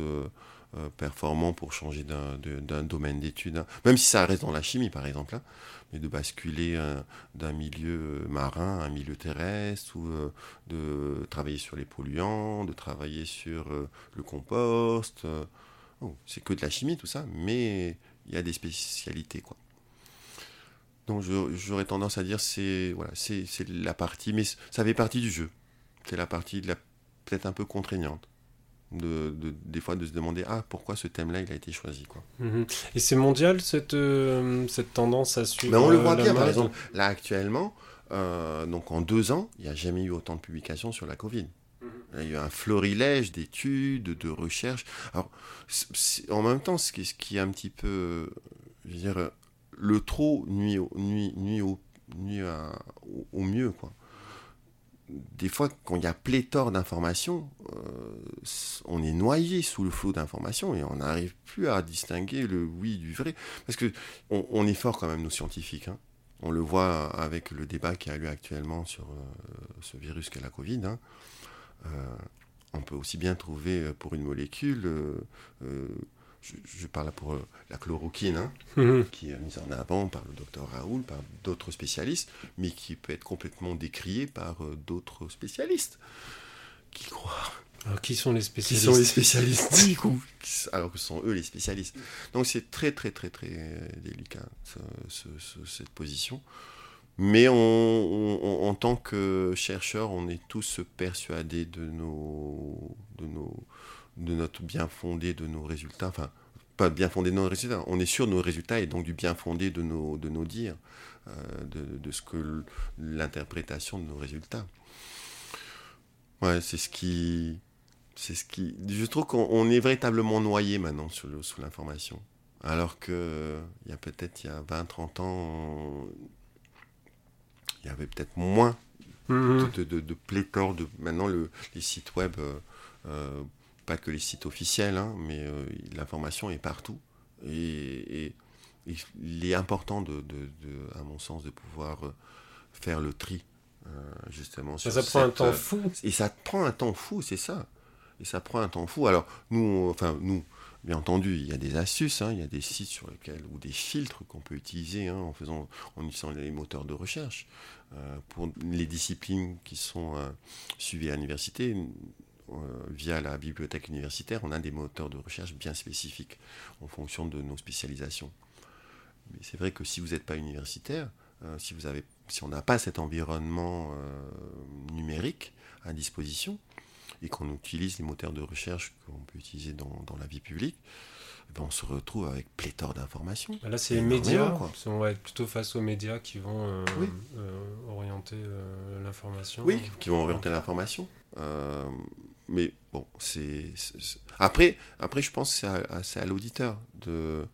performants pour changer d'un domaine d'études. Hein. Même si ça reste dans la chimie, par exemple. Hein mais de basculer euh, d'un milieu marin à un milieu terrestre, ou euh, de travailler sur les polluants, de travailler sur euh, le compost. c'est que de la chimie tout ça, mais il y a des spécialités quoi. Donc j'aurais tendance à dire c'est voilà c'est la partie, mais ça fait partie du jeu. C'est la partie peut-être un peu contraignante de, des fois de se demander ah pourquoi ce thème-là il a été choisi quoi. Mhm. Et c'est mondial cette euh, cette tendance à suivre. Ben, on le voit bien par exemple là actuellement euh, donc en deux ans il n'y a jamais eu autant de publications sur la Covid. Mhm. Il y a eu un florilège d'études, de recherches. Alors, en même temps, ce qui, ce qui est un petit peu, je veux dire, le trop nuit, au mieux, quoi des fois, quand il y a pléthore d'informations, euh, on est noyé sous le flot d'informations et on n'arrive plus à distinguer le oui du vrai. Parce que on, est fort quand même, nos scientifiques. Hein. On le voit avec le débat qui a lieu actuellement sur euh, ce virus qu'est la Covid. Hein. Euh, on peut aussi bien trouver pour une molécule je, parle pour euh, la chloroquine, hein, mhm. qui est mise en avant par le docteur Raoul, par d'autres spécialistes, mais qui peut être complètement décriée par euh, d'autres spécialistes. Qui croient alors, qui sont les spécialistes Qui sont les spécialistes <laughs> du coup Alors que ce sont eux les spécialistes. Donc c'est très très très très délicat cette position. Mais on, en tant que chercheurs, on est tous persuadés de nos, de nos, de notre bien fondé de nos résultats, enfin, pas bien fondé de nos résultats, on est sûr de nos résultats et donc du bien fondé de nos, de nos dires, euh, de, ce que l'interprétation de nos résultats. Ouais, c'est ce qui. C'est ce qui. Je trouve qu'on est véritablement noyé maintenant sous l'information. Alors que il y a peut-être il y a 20-30 ans, il y avait peut-être moins de, de, de, pléthore de. Maintenant, le, les sites web. Euh, euh, pas que les sites officiels, hein, mais euh, l'information est partout. Et, il est important, de, à mon sens, de pouvoir euh, faire le tri, euh, justement. Ça, ça prend un temps fou. Et ça prend un temps fou, c'est ça. Et ça prend un temps fou. Alors, nous, enfin, nous, bien entendu, il y a des astuces, hein, il y a des sites sur lesquels, ou des filtres qu'on peut utiliser hein, en, faisant, en utilisant les moteurs de recherche. pour les disciplines qui sont suivies à l'université, euh, via la bibliothèque universitaire, on a des moteurs de recherche bien spécifiques en fonction de nos spécialisations. Mais c'est vrai que si vous n'êtes pas universitaire, euh, si, vous avez, si on n'a pas cet environnement euh, numérique à disposition, et qu'on utilise les moteurs de recherche qu'on peut utiliser dans, dans la vie publique, eh ben on se retrouve avec pléthore d'informations. Là, c'est les médias. On va être plutôt face aux médias qui vont orienter l'information. Oui, qui vont orienter l'information mais bon, c'est. Après, après, je pense que c'est à, l'auditeur de.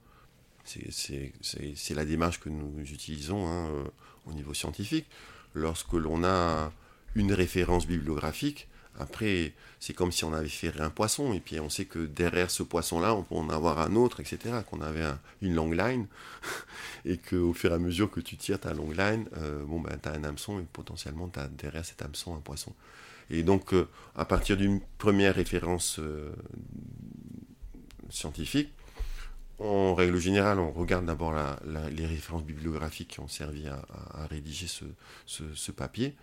C'est la démarche que nous utilisons hein, euh, au niveau scientifique. lorsque l'on a une référence bibliographique, après, c'est comme si on avait fait un poisson, et puis on sait que derrière ce poisson-là, on peut en avoir un autre, etc., qu'on avait une long line, <laughs> et qu'au fur et à mesure que tu tires ta long line, euh, bon, ben, tu as un hameçon, et potentiellement, tu derrière cet hameçon un poisson. Et donc, euh, à partir d'une première référence euh, scientifique, en règle générale, on regarde d'abord les références bibliographiques qui ont servi à, rédiger ce, papier.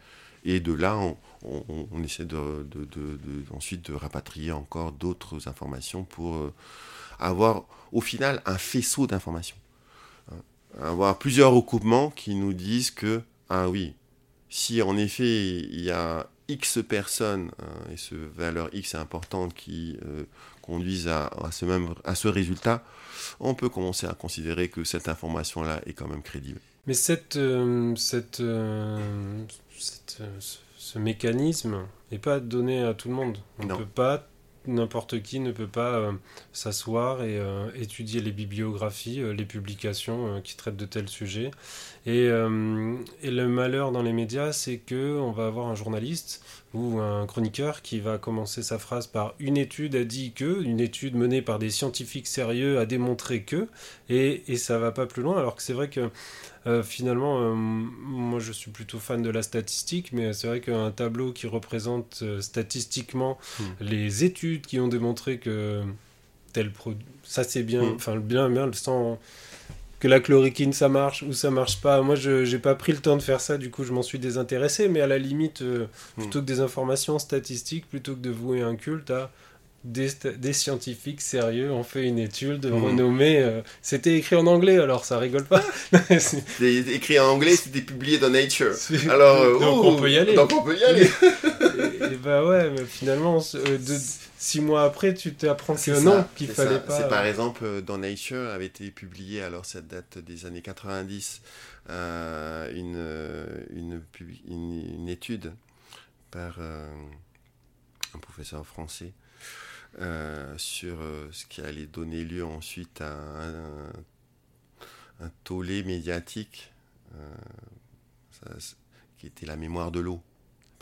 Et de là, on, essaie ensuite de rapatrier encore d'autres informations pour euh, avoir au final un faisceau d'informations. Hein. Avoir plusieurs recoupements qui nous disent que, ah oui, si en effet il y a X personnes, hein, et ce valeur X est importante, qui euh, conduisent à, ce même, à ce résultat, on peut commencer à considérer que cette information-là est quand même crédible. Mais cette, euh, cette, euh, ce mécanisme n'est pas donné à tout le monde. On ne peut pas n'importe qui ne peut pas s'asseoir et étudier les bibliographies, les publications qui traitent de tels sujets. Euh, et, le malheur dans les médias, c'est que on va avoir un journaliste ou un chroniqueur qui va commencer sa phrase par une étude a dit que, une étude menée par des scientifiques sérieux a démontré que, et, et ça va pas plus loin. Alors que c'est vrai que euh, finalement, euh, moi je suis plutôt fan de la statistique, mais c'est vrai qu'un tableau qui représente statistiquement hmm. les études qui ont démontré que tel produit, ça c'est bien, hmm. enfin le bien, bien, le sang que la chloroquine ça marche ou ça marche pas. Moi, je n'ai pas pris le temps de faire ça, du coup, je m'en suis désintéressé. Mais à la limite, euh, hmm. plutôt que des informations statistiques, plutôt que de vouer un culte à des, des scientifiques sérieux ont fait une étude de hmm. renommée. Euh, c'était écrit en anglais, alors ça rigole pas. <laughs> c'était écrit en anglais, c'était publié dans Nature. Alors, euh, donc on peut y aller. Donc on peut y aller. et, bah ouais, mais finalement, de, six mois après, tu t'apprends que non, qu'il fallait pas. C'est par exemple euh, dans Nature avait été publié, alors cette date des années 90, euh, une, euh, une, une, une, par un professeur français sur ce qui allait donner lieu ensuite à un, tollé médiatique qui était la mémoire de l'eau.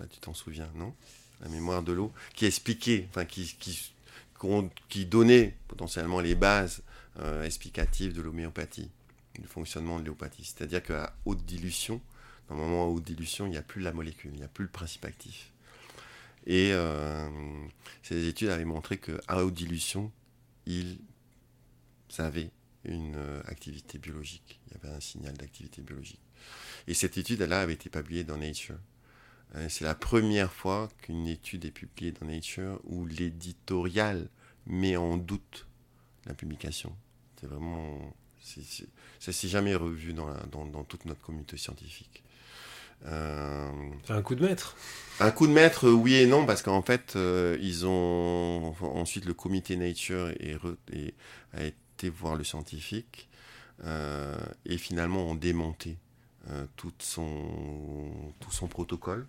Tu t'en souviens, non? La mémoire de l'eau, qui expliquait, enfin qui, qui, qui, donnait potentiellement les bases euh, explicatives de l'homéopathie, du fonctionnement de l'homéopathie. C'est-à-dire qu'à haute dilution, dans le moment haute dilution, il n'y a plus la molécule, il n'y a plus le principe actif. Et euh, ces études avaient montré qu'à haute dilution, ils avaient une euh, activité biologique. Il y avait un signal d'activité biologique. Et cette étude-là avait été publiée dans Nature. Euh, c'est la première fois qu'une étude est publiée dans Nature où l'éditorial met en doute la publication. C'est vraiment. ça s'est jamais revu dans, dans, toute notre communauté scientifique. Euh, un coup de maître. Un coup de maître, oui et non, parce qu'en fait, euh, ils ont ensuite le comité Nature a été voir le scientifique et finalement ont démonté tout, son, tout son protocole.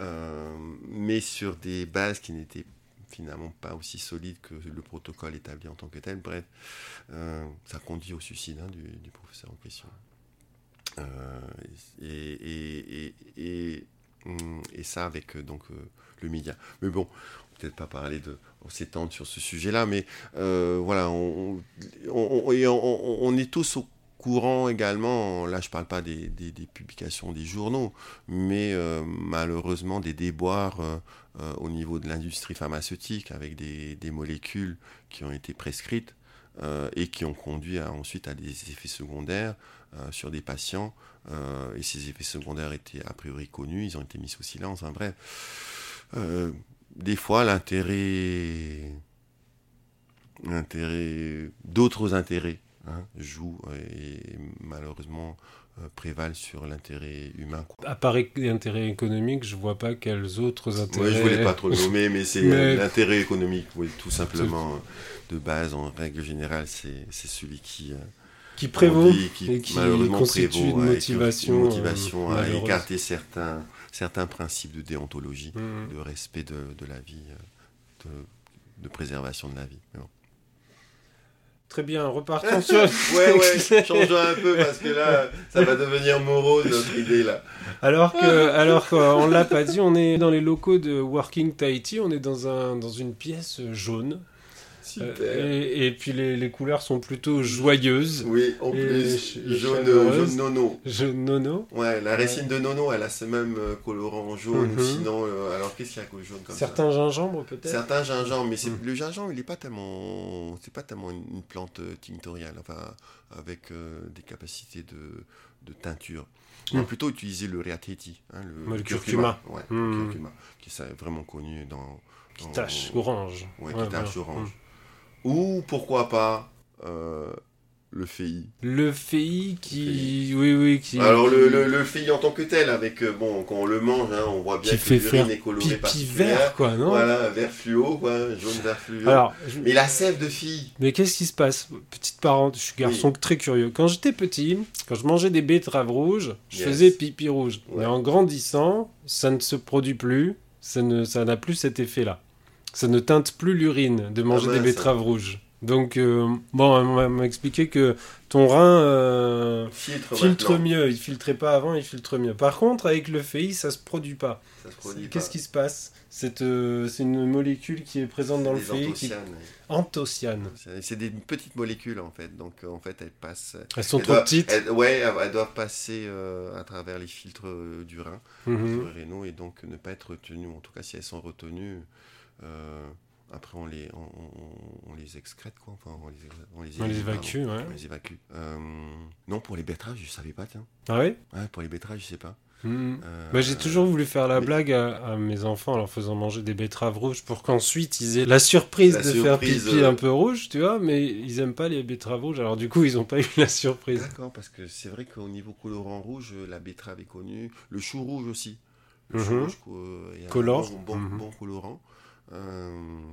Euh, mais sur des bases qui n'étaient finalement pas aussi solides que le protocole établi en tant que tel. Bref, euh, ça conduit au suicide hein, du, professeur en question. Euh, et, et, hum, et, ça avec donc le média. Mais bon, peut-être pas parler de s'étendre sur ce sujet-là, mais voilà, on, on, est tous au courant également, là je ne parle pas des, publications des journaux, mais euh, malheureusement des déboires euh, euh, au niveau de l'industrie pharmaceutique avec des, molécules qui ont été prescrites et qui ont conduit ensuite à des effets secondaires sur des patients. et ces effets secondaires étaient a priori connus, ils ont été mis sous silence, hein, bref. des fois l'intérêt d'autres intérêts Hein, joue et malheureusement euh, prévalent sur l'intérêt humain. À part l'intérêt économique, je vois pas quels autres intérêts. Oui, je voulais pas trop le <laughs> nommer, mais c'est l'intérêt économique, oui, tout simplement de base en règle générale, c'est celui qui euh, qui prévaut qui, et qui malheureusement constitue une motivation, motivation à écarter certains certains principes de déontologie, mmh. de respect de, de la vie, euh, de, de, préservation de la vie. Très bien, repartons sur. <laughs> ouais, ouais, changeons un peu parce que là, ça va devenir morose notre idée là. Alors que, alors qu'on l'a pas dit, on est dans les locaux de Working Tahiti, on est dans, un, dans une pièce jaune. Super. Euh, et, et puis les, les couleurs sont plutôt joyeuses. Oui, en plus, jaune, jaune nono. Jaune nono. Ouais, la racine de nono, elle a ce même euh, colorant jaune. Mhm. Sinon, euh, alors qu'est-ce qu'il y a comme jaune comme ça? Certains gingembres peut-être? Certains gingembre, mais c'est- Mm. le gingembre, il n'est pas tellement, c'est pas tellement une, plante tinctoriale, enfin avec euh, des capacités de, de teinture. On va Mm. plutôt utiliser le reateti, hein, le, Ouais, le curcuma. ouais, Mm. le curcuma, qui est vraiment connu dans, Qui tache orange. ouais, Ouais, qui tache voilà. orange. Ou pourquoi pas euh, le fei. Le FEI qui. Oui, oui, qui. Alors le, le, le fei en tant que tel, avec euh, bon, quand on le mange, hein, on voit bien Qui que fait l'urine faire est colorée pipi particulière. vert, quoi, non Voilà, vert fluo, quoi, jaune vert fluo. Alors, je- Mais la sève de fille. Mais qu'est-ce qui se passe? Petite parenthèse, je suis garçon très curieux. Quand j'étais petit, quand je mangeais des betteraves rouges, je Yes. faisais pipi rouge. Ouais. Mais en grandissant, ça ne se produit plus, ça ne, ça n'a plus cet effet-là. Ça ne teinte plus l'urine de manger Ah des betteraves rouges. Donc, euh, bon, on m'a- expliqué que ton rein euh, Filtre, mieux. Il filtrait pas avant, il filtre mieux. Par contre, avec le FEI, ça se produit pas. Qu'est-ce qui se passe? C'est euh, c'est une molécule qui est présente dans le FEI, qui anthocyanes. C'est des petites molécules en fait, donc en fait elles passent. Elles sont elles trop doivent- petites? elles- ouais, elles, doivent passer à travers les filtres du rein, Mhm. filtres rénaux, et donc ne pas être retenues. En tout cas, si elles sont retenues, après on les, on, on- on les excrète quoi. Enfin, on les, on les, On les évacue, ouais. On les évacue. Euh, non, pour les betteraves, je savais pas, tiens. Ah oui Ouais, pour les betteraves, je sais pas. Mhm. Euh, Bah, j'ai toujours voulu faire la mais- blague à, à mes enfants en leur faisant manger des betteraves rouges pour qu'ensuite ils aient la surprise La de faire surprise, pipi euh. un peu rouge, tu vois, mais ils aiment pas les betteraves rouges, alors du coup ils ont pas eu la surprise. D'accord, parce que c'est vrai qu'au niveau colorant rouge, la betterave est connue, le chou rouge aussi. Le Mhm. chou rouge, euh, il y a un. Bon, bon, Mhm. bon colorant. Euh, on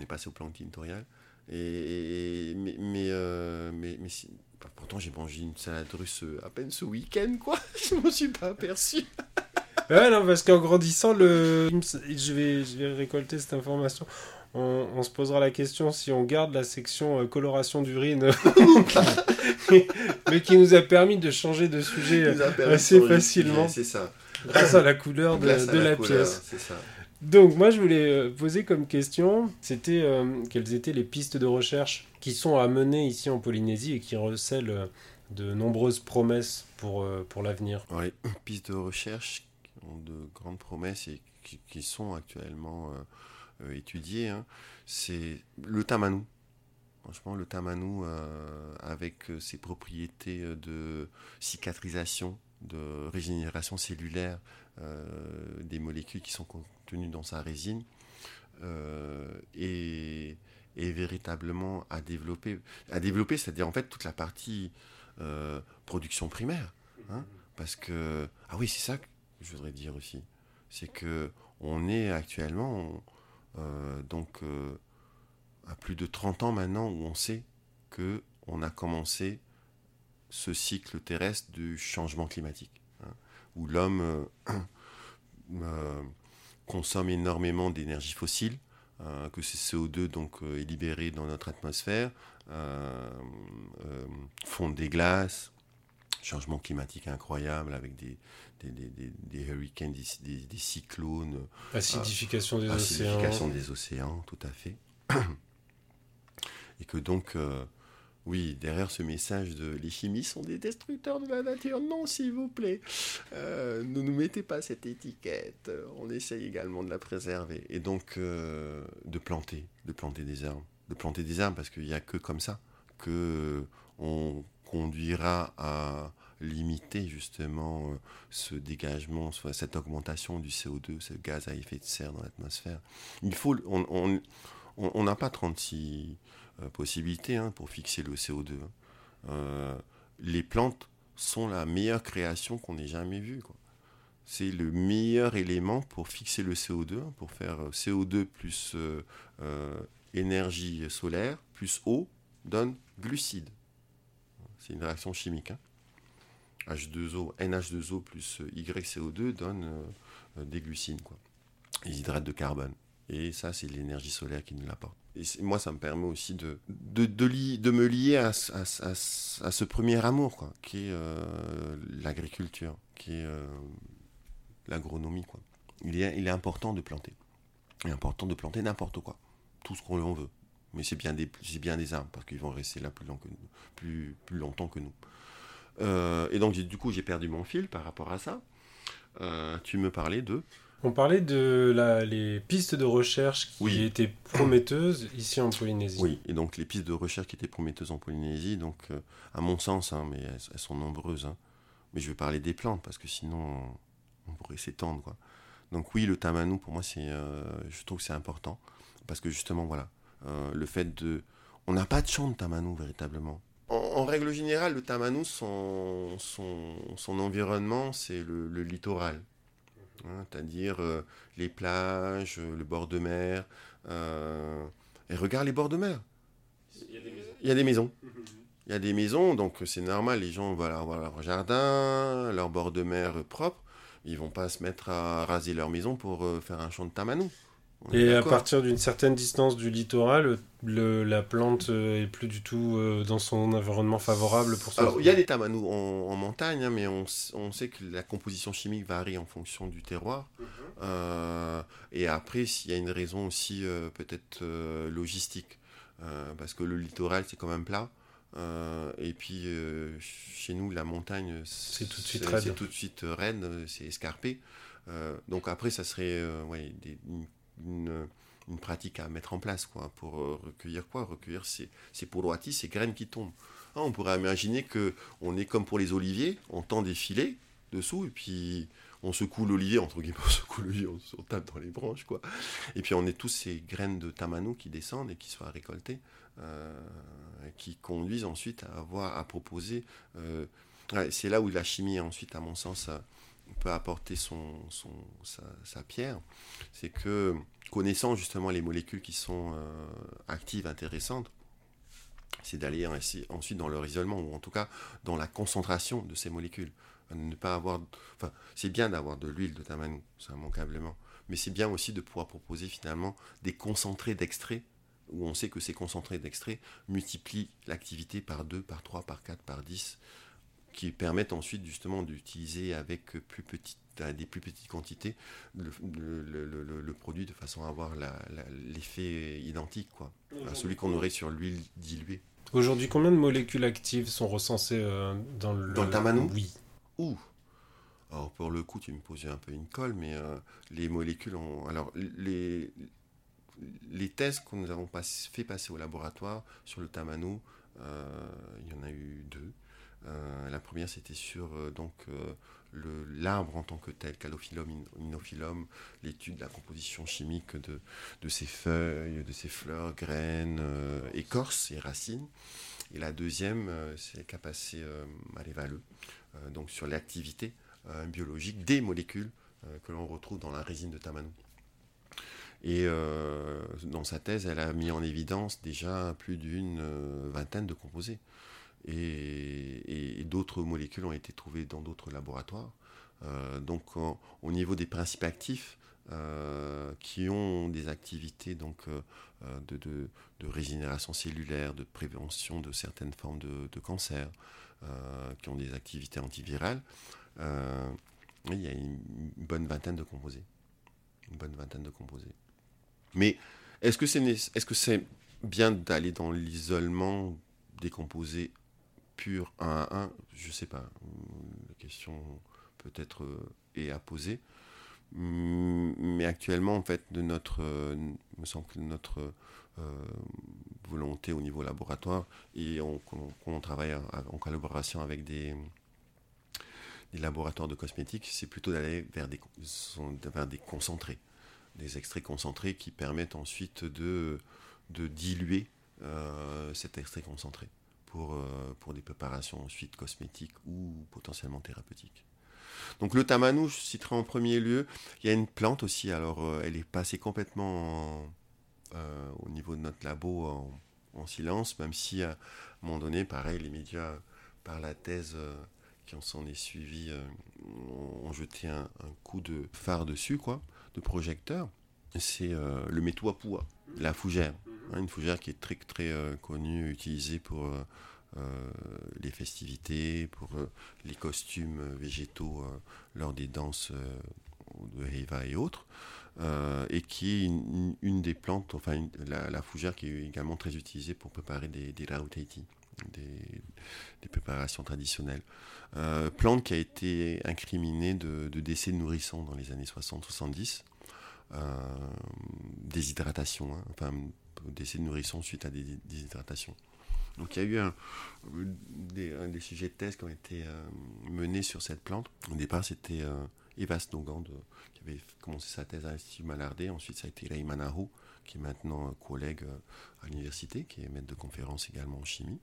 est passé au plan tintorial. Et, et- mais, mais, euh, mais, mais si- bah, pourtant, j'ai mangé une salade russe euh, à peine ce week-end, quoi. <laughs> Je m'en suis pas aperçu. <laughs> Ouais, non, parce qu'en grandissant, le... je, vais, je vais récolter cette information. On, on se posera la question si on garde la section euh, coloration d'urine, <laughs> mais qui nous a permis de changer de sujet euh, assez facilement. C'est ça. grâce à la couleur de, à la, couleur, pièce. C'est ça. Donc moi je voulais euh, poser comme question, c'était euh, quelles étaient les pistes de recherche qui sont à mener ici en Polynésie et qui recèlent euh, de nombreuses promesses pour, pour l'avenir? Ouais, <clears throat> pistes de recherche qui ont de grandes promesses et qui, sont actuellement étudiées. hein. C'est le tamanou. Franchement, le tamanou, avec ses propriétés de cicatrisation, de régénération cellulaire des molécules qui sont contenues dans sa résine, euh, est véritablement à développer. À développer, c'est-à-dire en fait toute la partie euh, production primaire. hein. parce que ah oui, c'est ça que je voudrais dire aussi, c'est que on est actuellement euh, donc euh, à plus de 30 ans maintenant où on sait que on a commencé ce cycle terrestre du changement climatique, où l'homme euh, <clears throat> euh, consomme énormément d'énergie fossile, euh, que ce CO2 donc est libéré dans notre atmosphère, fonte des glaces, changement climatique incroyable avec des, des, des, des- des hurricanes, des, cyclones, Acidification des océans. acidification des océans, tout à fait. <clears throat> Et que donc, euh, oui, derrière ce message de les chimies sont des destructeurs de la nature, non, s'il vous plaît, euh, ne nous mettez pas cette étiquette. On essaye également de la préserver. Et donc, euh, de planter, de planter des arbres. De planter des arbres parce qu'il n'y a que comme ça que on conduira à limiter justement euh, ce dégagement, cette augmentation du CO2, ce gaz à effet de serre dans l'atmosphère. Il faut, on n'a pas 36 euh, possibilités hein, pour fixer le CO2. hein. Euh, les plantes sont la meilleure création qu'on ait jamais vue. C'est le meilleur élément pour fixer le CO2, hein, pour faire euh, CO2 plus énergie solaire, plus eau, donne glucides. C'est une réaction chimique. hein. H2O, NH2O plus euh, YCO2 donne des glucides, quoi. Les hydrates de carbone. Et ça, c'est l'énergie solaire qui nous l'apporte. Et moi, ça me permet aussi de, de, me lier à, ce premier amour, quoi, qui est l'agriculture, qui est l'agronomie. Quoi. Il, est, important de planter. Il est important de planter n'importe quoi, tout ce qu'on veut. Mais c'est bien des, arbres, parce qu'ils vont rester là plus, longtemps que nous. Euh, et donc, du coup, j'ai perdu mon fil par rapport à ça. Euh, tu me parlais de... On parlait de la, les pistes de recherche qui étaient prometteuses ici en Polynésie. Oui, et donc les pistes de recherche qui étaient prometteuses en Polynésie, donc euh, à mon sens, hein, mais elles, sont nombreuses. Hein. Mais je vais parler des plantes parce que sinon on pourrait s'étendre. Quoi. Donc oui, le tamanou, pour moi, c'est, je trouve que c'est important parce que justement, voilà, le fait de... On n'a pas de champ de tamanou véritablement en, règle générale, le Tamanou, son, son, environnement, c'est le, littoral. Hein, c'est-à-dire euh, les plages, euh, le bord de mer. Euh, et regarde les bords de mer. Il y a des maisons. Il y a des maisons. <laughs> Il y a des maisons, donc c'est normal, les gens vont avoir leur jardin, leur bord de mer propre. Ils vont pas se mettre à raser leur maison pour faire un champ de tamanou. Et à partir d'une certaine distance du littoral, la plante euh, est plus du tout euh, dans son environnement favorable pour ça. Alors, il y a des tamanous en, montagne, hein, mais on, sait que la composition chimique varie en fonction du terroir. Mhm. Euh, et après, il y a une raison aussi peut-être logistique, parce que le littoral, c'est quand même plat. et puis chez nous, la montagne, c'est tout de suite raide. C'est tout de suite raide, c'est escarpé. donc après, ça serait ouais, des, une, une, pratique à mettre en place quoi, pour euh, recueillir quoi? Recueillir ces, ces ces graines qui tombent. Ah, on pourrait imaginer que on est comme pour les oliviers, on tend des filets dessous et puis on secoue l'olivier, entre guillemets, <laughs> on secoue l'olivier, on, tape dans les branches, quoi. Et puis on est tous ces graines de tamano qui descendent et qui soient récoltées, euh, qui conduisent ensuite à avoir, à proposer. Euh, c'est là où la chimie, ensuite, à mon sens, peut apporter son, son sa, pierre, c'est que connaissant justement les molécules qui sont euh, actives, intéressantes, c'est d'aller ensuite dans leur isolement, ou en tout cas dans la concentration de ces molécules. Ne pas avoir, enfin, c'est bien d'avoir de l'huile de tamanou, c'est immanquablement, mais c'est bien aussi de pouvoir proposer finalement des concentrés d'extrait, où on sait que ces concentrés d'extrait multiplient l'activité par 2, par 3, par 4, par 10, qui permettent ensuite justement d'utiliser avec plus petite, des plus petites quantités le, le, produit de façon à avoir l'effet identique quoi, à celui qu'on aurait sur l'huile diluée. Aujourd'hui, combien de molécules actives sont recensées euh, dans le... Dans le Oui. Ouh alors pour le coup, tu me posais un peu une colle, mais euh, les molécules ont... Alors les, les tests que nous avons fait passer au laboratoire sur le tamanou, euh, il y en a eu deux. Euh, la première, c'était sur euh, donc euh, l'arbre en tant que tel, Calophyllum, Inophyllum, l'étude de la composition chimique de, de ses feuilles, de ses fleurs, graines, écorces et racines. Et la deuxième, c'est Capacé Malévaleux, donc sur l'activité biologique des molécules que l'on retrouve dans la résine de Tamanou. Et dans sa thèse, elle a mis en évidence déjà plus d'une vingtaine de composés et, d'autres molécules ont été trouvées dans d'autres laboratoires. Euh, donc au niveau des principes actifs, euh, qui ont des activités donc, euh, de, régénération cellulaire, de prévention de certaines formes de, cancer, qui ont des activités antivirales, il y a une, bonne vingtaine de composés. Une bonne vingtaine de composés. Mais est-ce que c'est est -ce c'est bien d'aller dans l'isolement des composés pur 1 à 1, je sais pas. La question peut-être euh, est à poser. Mm, mais actuellement, en fait, de notre, euh, me semble que notre euh, volonté au niveau laboratoire, et on, travaille en, collaboration avec des, laboratoires de cosmétiques, c'est plutôt d'aller vers des, vers des concentrés, des extraits concentrés qui permettent ensuite de diluer cet extrait concentré pour, euh, pour des préparations ensuite cosmétiques ou potentiellement thérapeutiques. Donc le tamanou, je citerai en premier lieu. Il y a une plante aussi, alors euh, elle est passée complètement euh, au niveau de notre labo en, silence, même si à un moment donné, pareil, les médias, par la thèse qui en s'en est suivi, ont, jeté un, coup de phare dessus, quoi, de projecteur. c'est le métuapua, la fougère. Hein, une fougère qui est très très connue, utilisée pour les festivités, pour les costumes végétaux lors des danses de Heiva et autres. Euh, et qui est une, des plantes, enfin la, fougère qui est également très utilisée pour préparer des, des des, préparations traditionnelles. Euh, plante qui a été incriminée de, décès de nourrissons dans les années 60-70, euh, déshydratation, hein, enfin décès de nourrissons suite à des déshydratations. Donc il y a eu un, des, sujets de thèse qui ont été menés sur cette plante. Au départ, c'était Eva Snowgand qui avait commencé sa thèse à l'Institut Malardé. Ensuite, ça a été Ray qui est maintenant collègue euh, à l'université, qui est maître de conférence également en chimie.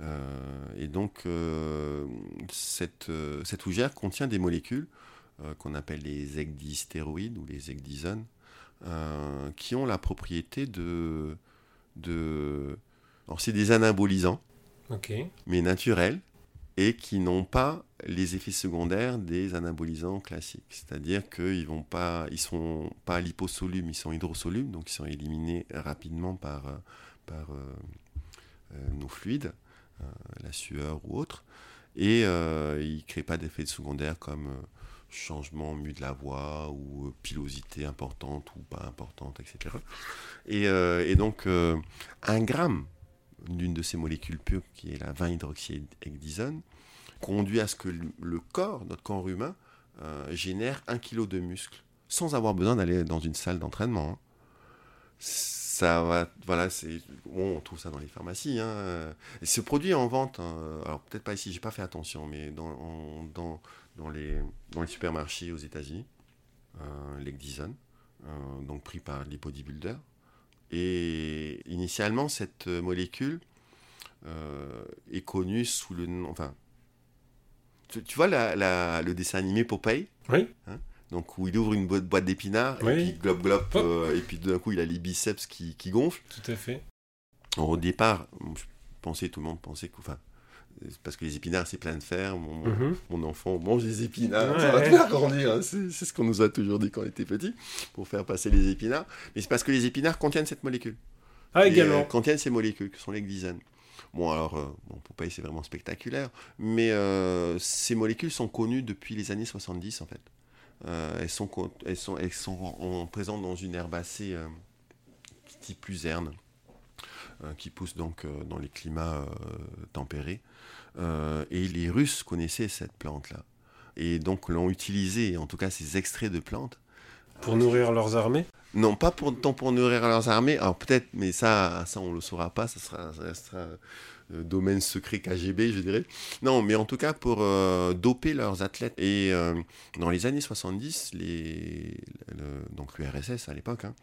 Euh, et donc, euh, cette, cette contient des molécules qu'on appelle les ecdistéroïdes ou les ecdysones, qui ont la propriété de. de alors, c'est des anabolisants, mais naturels, et qui n'ont pas les effets secondaires des anabolisants classiques. C'est-à-dire qu'ils ne sont pas liposolubles, ils sont hydrosolubles, donc ils sont éliminés rapidement par, euh, par euh, euh, nos fluides, la sueur ou autre, et ils ne créent pas d'effets secondaires comme changement mu de la voix ou pilosité importante ou pas importante, etc. Et, et donc, un gramme d'une de ces molécules pures, qui est la 20-hydroxyhydrogénone, conduit à ce que le corps, notre corps humain, euh, génère un kilo de muscle sans avoir besoin d'aller dans une salle d'entraînement. Hein. Ça va, voilà, c'est, on trouve ça dans les pharmacies. Hein. Ce produit est en vente, hein. alors peut-être pas ici, j'ai pas fait attention, mais dans, dans, les, dans les supermarchés aux États-Unis, euh, euh, donc pris par les bodybuilders. Et initialement, cette molécule euh, est connue sous le nom. Enfin, tu, vois le dessin animé Popeye? Oui. Hein? Donc où il ouvre une boîte, d'épinards et puis glop glop euh, et puis d'un coup il a les biceps qui, qui gonflent. Tout à fait. au départ, je pensais tout le monde pensait que enfin parce que les épinards c'est plein de fer. Mon, mon, mhm. enfant mange des épinards, ça va faire grandir. Hein. C'est, ce qu'on nous a toujours dit quand on était petit, pour faire passer les épinards. Mais c'est parce que les épinards contiennent cette molécule. Ah, également. Euh, contiennent ces molécules, que sont les glycanes. Bon, alors, euh, bon, Popeye, c'est vraiment spectaculaire, mais euh, ces molécules sont connues depuis les années 70, en fait. elles, sont, elles, sont, elles sont présentes dans une herbacée type luzerne, qui pousse donc dans les climats tempérés. Euh, et les Russes connaissaient cette plante-là. Et donc l'ont utilisé, en tout cas ces extraits de plantes. Pour nourrir leurs armées? Non, pas pour, tant pour nourrir leurs armées. Alors peut-être, mais ça, ça on ne le saura pas, ça sera, ça euh, domaine secret KGB, je dirais. Non, mais en tout cas pour euh, doper leurs athlètes. Et dans les années 70, les, donc l'URSS à l'époque, hein,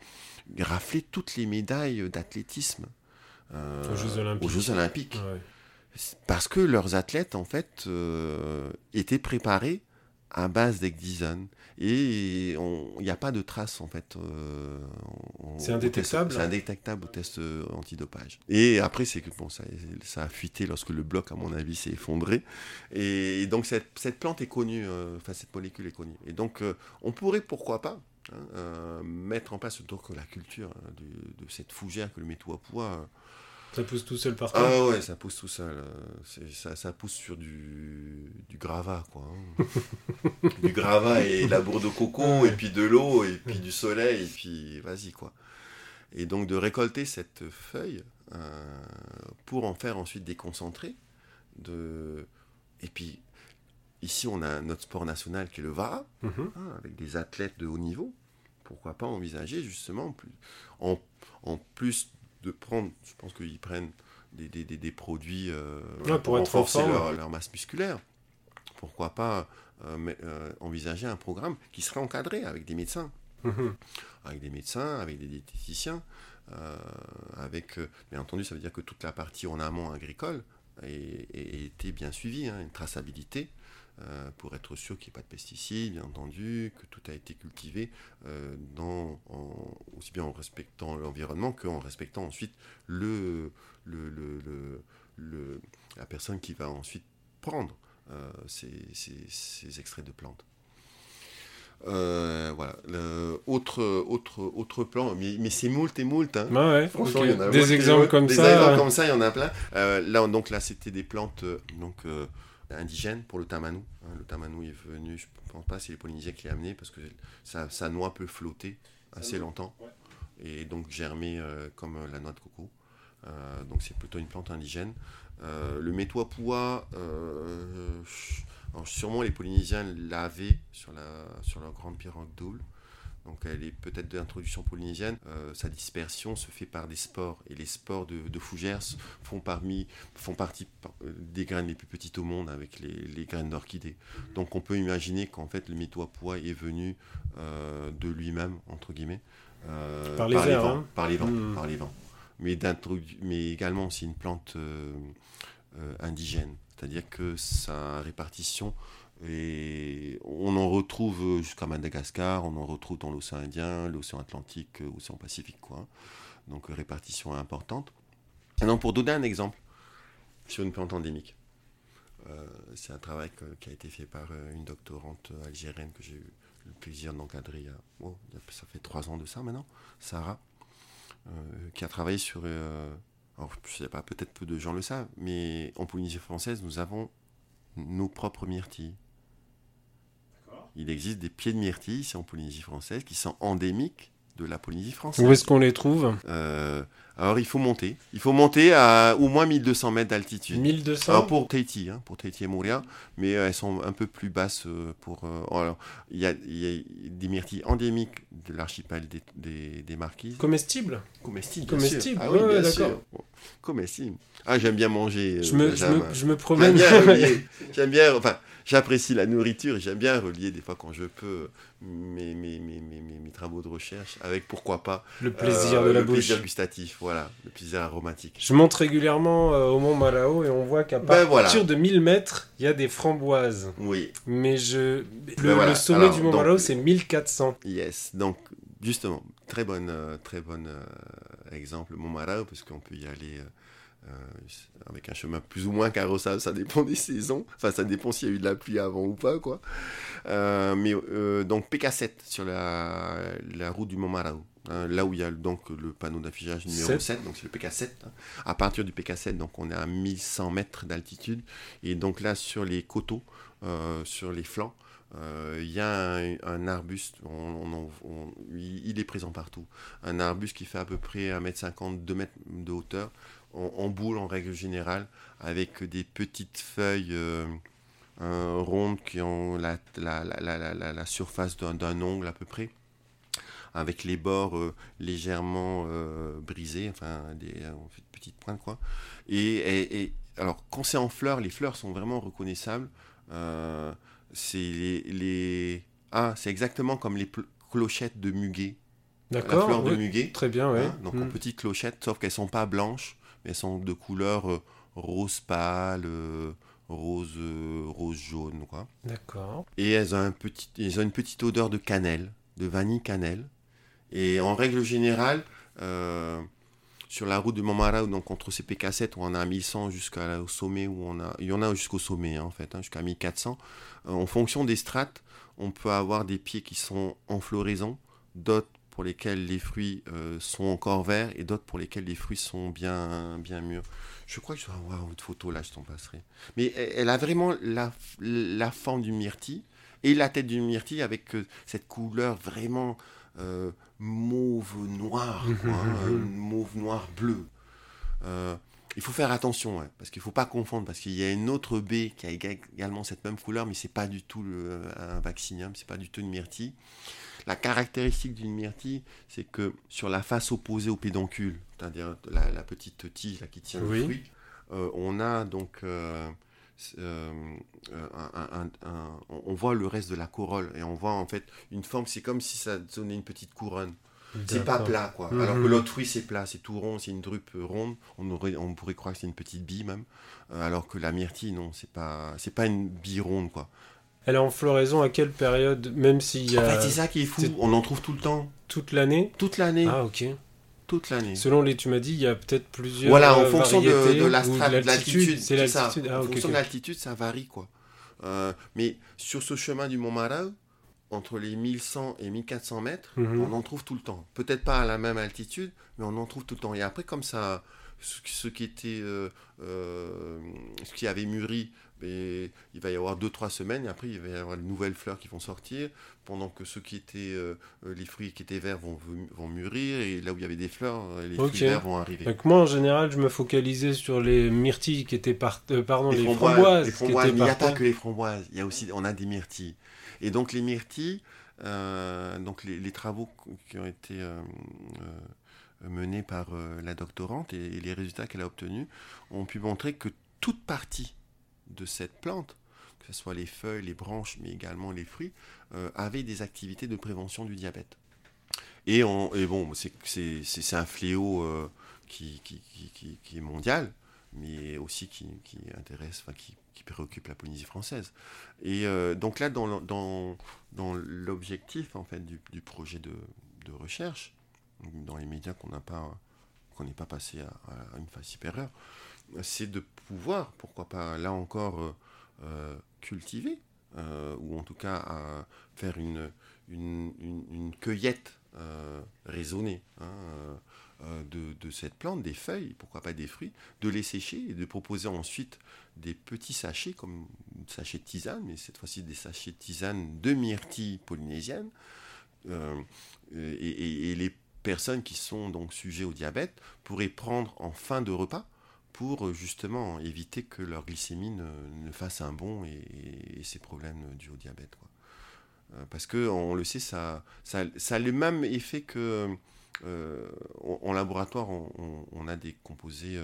raflait toutes les médailles d'athlétisme aux Jeux Olympiques. Aux Jeux Olympiques parce que leurs athlètes, en fait, euh, étaient préparés à base d'Ecdizone. Et il n'y a pas de traces, en fait. Euh, c'est indétectable C'est indétectable au test euh, antidopage. Et après, c'est que bon, ça, ça, a fuité lorsque le bloc, à mon avis, s'est effondré. Et, donc, cette, cette, plante est connue, enfin, cette molécule est connue. Et donc, on pourrait, pourquoi pas, hein, mettre en place donc, la culture hein, de, de, cette fougère que le métouapoua ça pousse tout seul par terre Ah ouais, ça pousse tout seul. Euh, ça, ça, pousse sur du, du gravat, quoi. Hein. <laughs> du gravat et la bourre de coco, et puis de l'eau, et puis du soleil, et puis vas-y, quoi. Et donc de récolter cette feuille euh, pour en faire ensuite des concentrés. De... Et puis ici, on a notre sport national qui est le VARA, mhm. hein, avec des athlètes de haut niveau. Pourquoi pas envisager justement, en, en plus de prendre, je pense qu'ils prennent des, des, des, produits euh, pour, renforcer leur, masse musculaire. Pourquoi pas euh, euh, envisager un programme qui serait encadré avec des médecins, mhm. avec des médecins, avec des diététiciens, avec, bien entendu, ça veut dire que toute la partie en amont agricole a, été bien suivie, hein, une traçabilité. Euh, pour être sûr qu'il n'y ait pas de pesticides, bien entendu, que tout a été cultivé euh, aussi bien en respectant l'environnement qu'en respectant ensuite le, le, le, la personne qui va ensuite prendre euh, ces, ces, extraits de plantes. Euh, voilà. Le, autre, autre, autre plan, mais, mais c'est moult et moult. Hein. Ah ouais, Franchement, ok. il y en a Des exemples comme Des ça. exemples comme ça, il y en a plein. Euh, là, donc là, c'était des plantes donc, euh, indigènes pour le tamanou. hein. le tamanou est venu, je ne pense pas, c'est les Polynésiens qui l'ont amené parce que sa, sa noix peut flotter assez longtemps et donc germer euh, comme euh, la noix de coco. Euh, donc c'est plutôt une plante indigène. Euh, le alors sûrement les Polynésiens l'avaient sur, la, sur leur grande pirogue double. Donc elle est peut-être d'introduction polynésienne. Euh, sa dispersion se fait par des spores. Et les spores de, de fougères font, parmi, font partie par- euh, des graines les plus petites au monde avec les, les graines d'orchidées. Donc on peut imaginer qu'en fait le métoipoua est venu euh, de lui-même, entre guillemets. euh, Par les vents, hein. par les vents, par les vents. Mais, mais également c'est une plante indigène. C'est-à-dire que sa répartition et on en retrouve euh, jusqu'à Madagascar, on en retrouve dans l'océan Indien, l'océan Atlantique, euh, l'océan Pacifique. Quoi. Donc euh, répartition importante. Donc, pour donner un exemple sur une plante endémique, euh, c'est un travail qui a été fait par euh, une doctorante algérienne que j'ai eu le plaisir d'encadrer oh, ça fait trois ans de ça maintenant, Sarah, euh, qui a travaillé sur... euh, alors, je sais pas, peut-être peu de gens le savent, mais en Polynésie française, nous avons nos propres myrtilles. Il existe des pieds de myrtille ici en Polynésie française qui sont endémiques de la Polynésie française. Où est-ce qu'on les trouve? Euh, alors il faut monter. Il faut monter à au moins 1200 mètres d'altitude. 1200 Alors pour Tahiti, hein, pour Tahiti et Moria, mais euh, elles sont un peu plus basses euh, pour. euh, alors, il y, a, y a des myrtilles endémiques de l'archipel des, des, des Marquises. Comestibles Comestibles. bien Comestibles, sûr. Ah oui, ouais, d'accord. Comestibles. Ah, j'aime bien manger. euh, je me, je, Benjamin. me, je me J'aime promène. <laughs> J'aime bien. Enfin, j'apprécie la nourriture et j'aime bien relier des fois quand je peux mes, mes, mes, mes, travaux de recherche avec pourquoi pas le plaisir de la le bouche. plaisir gustatif, voilà, le plaisir aromatique. Je monte régulièrement euh, au Mont Malao et on voit qu'à Ben partir voilà. de 1000 mètres, il y a des framboises. Oui, Mais je... le, Ben voilà. le sommet Alors, du Mont donc- Malao, c'est 1400. yes. Donc, justement, très bonne, euh, très bonne euh, exemple, Montmarao, parce qu'on peut y aller euh, avec un chemin plus ou moins carrossable, ça dépend des saisons. Enfin, ça dépend s'il y a eu de la pluie avant ou pas, quoi. Euh, mais euh, donc, PK7 sur la, la route du Montmarao. Hein, là où il y a donc le panneau d'affichage numéro Sept. 7, donc c'est le PK7. hein. À partir du PK7, donc on est à 1100 mètres d'altitude. Et donc là, sur les coteaux, euh, sur les flancs, euh, il y a un, un arbuste, on- on en- on- il est présent partout. Un arbuste qui fait à peu près 1m50, 2 mètres de hauteur, en, boule en règle générale, avec des petites feuilles euh, euh, rondes qui ont la, la, la, la, surface d'un d'un ongle à peu près, avec les bords euh, légèrement euh, brisés, enfin des euh, on fait de petites pointes quoi. Et, et- et- alors quand c'est en fleurs, les fleurs sont vraiment reconnaissables. Euh, c'est les, les- ah c'est exactement comme les clochettes de muguet, la D'accord fleur de oui. muguet. Très bien, ouais. Hein, donc en Mm. petites clochettes, sauf qu'elles sont pas blanches, mais elles sont de couleur euh, rose pâle, euh, rose, euh, rose jaune, quoi. D'accord. Et elles ont, un petit, elles ont une petite odeur de cannelle, de vanille cannelle. Et en règle générale, euh, sur la route de Montmarao, donc entre ces PK7 où on a 1100 jusqu'au sommet, où on a, il y en a jusqu'au sommet hein, en fait, hein, jusqu'à 1400, euh, en fonction des strates, on peut avoir des pieds qui sont en floraison, d'autres pour lesquels les fruits euh, sont encore verts et d'autres pour lesquels les fruits sont bien, bien mûrs. Je crois que je dois avoir une photo là, je t'en passerai. Mais elle, a vraiment la, la forme du myrtille et la tête d'une myrtille avec cette couleur vraiment mauve noir, quoi, hein, euh, mauve noir bleu. Euh, il faut faire attention, ouais, parce qu'il ne faut pas confondre, parce qu'il y a une autre baie qui a éga- également cette même couleur, mais c'est pas du tout le- un vaccinium, c'est pas du tout une myrtille. La caractéristique d'une myrtille, c'est que sur la face opposée au pédoncule, c'est-à-dire la, la petite tige là, qui tient Oui. le fruit, euh, on a donc euh, euh, un- un- un- un- on- voit le reste de la corolle et on voit en fait une forme, c'est comme si ça donnait une petite couronne. C'est pas plat quoi. Mhm. Alors que l'autre fruit c'est plat, c'est tout rond, c'est une drupe euh, ronde. On aurait, on pourrait croire que c'est une petite bille même. Euh, alors que la myrtille non, c'est pas, c'est pas une bille ronde quoi. Elle est en floraison à quelle période Même s'il y En a fait c'est ça qui est fou. On en trouve tout le temps, toute l'année? Toute l'année, Ah, ok. Toute l'année. Selon les, tu m'as dit, il y a peut-être plusieurs. Voilà, en euh, fonction de, la ou strate, de l'altitude, C'est ça. Ah, en fonction de l'altitude, ça varie quoi. Euh, mais sur ce chemin du Mont Marao, entre les 1100 et 1400 mètres, Mhm. on en trouve tout le temps. Peut-être pas à la même altitude, mais on en trouve tout le temps. Et après, comme ça, ce, ce qui était, euh, euh, ce qui avait mûri, ben, il va y avoir 2-3 semaines, et après, il va y avoir de nouvelles fleurs qui vont sortir, pendant que ceux qui étaient, euh, les fruits qui étaient verts vont, vont mûrir, et là où il y avait des fleurs, euh, les Ok. fruits verts vont arriver. Donc moi, en général, je me focalisais sur les myrtilles qui étaient par... euh, pardon, les, les framboises, framboises, les qui étaient mais il n'y a pas que les framboises, il y a aussi, on a des myrtilles. Et donc les myrtilles, euh, donc les, les travaux qui ont été menés par la doctorante et, et les résultats qu'elle a obtenus ont pu montrer que toute partie de cette plante, que ce soit les feuilles, les branches, mais également les fruits, euh, avait des activités de prévention du diabète. Et, on, et bon, c'est- un fléau euh, qui, est mondial, mais aussi qui, intéresse, enfin qui, préoccupe la Polynésie française. Et euh, donc là, dans, l'objectif en fait du, projet de, de recherche, dans les médias qu'on n'a pas qu'on n'est pas passé à, à une phase supérieure, c'est de pouvoir, pourquoi pas là encore, euh, euh, cultiver, euh, ou en tout cas faire une, cueillette raisonnée hein, de, cette plante, des feuilles, pourquoi pas des fruits, de les sécher et de proposer ensuite des petits sachets, comme sachets de tisane, mais cette fois-ci des sachets de tisane de myrtille polynésienne. Et, et- et les personnes qui sont donc sujets au diabète pourraient prendre en fin de repas pour euh, justement éviter que leur glycémie ne, fasse un bond et, ces problèmes dus au diabète. Euh, Parce que on le sait, ça, ça, a le même effet que euh, en, laboratoire, on, a des composés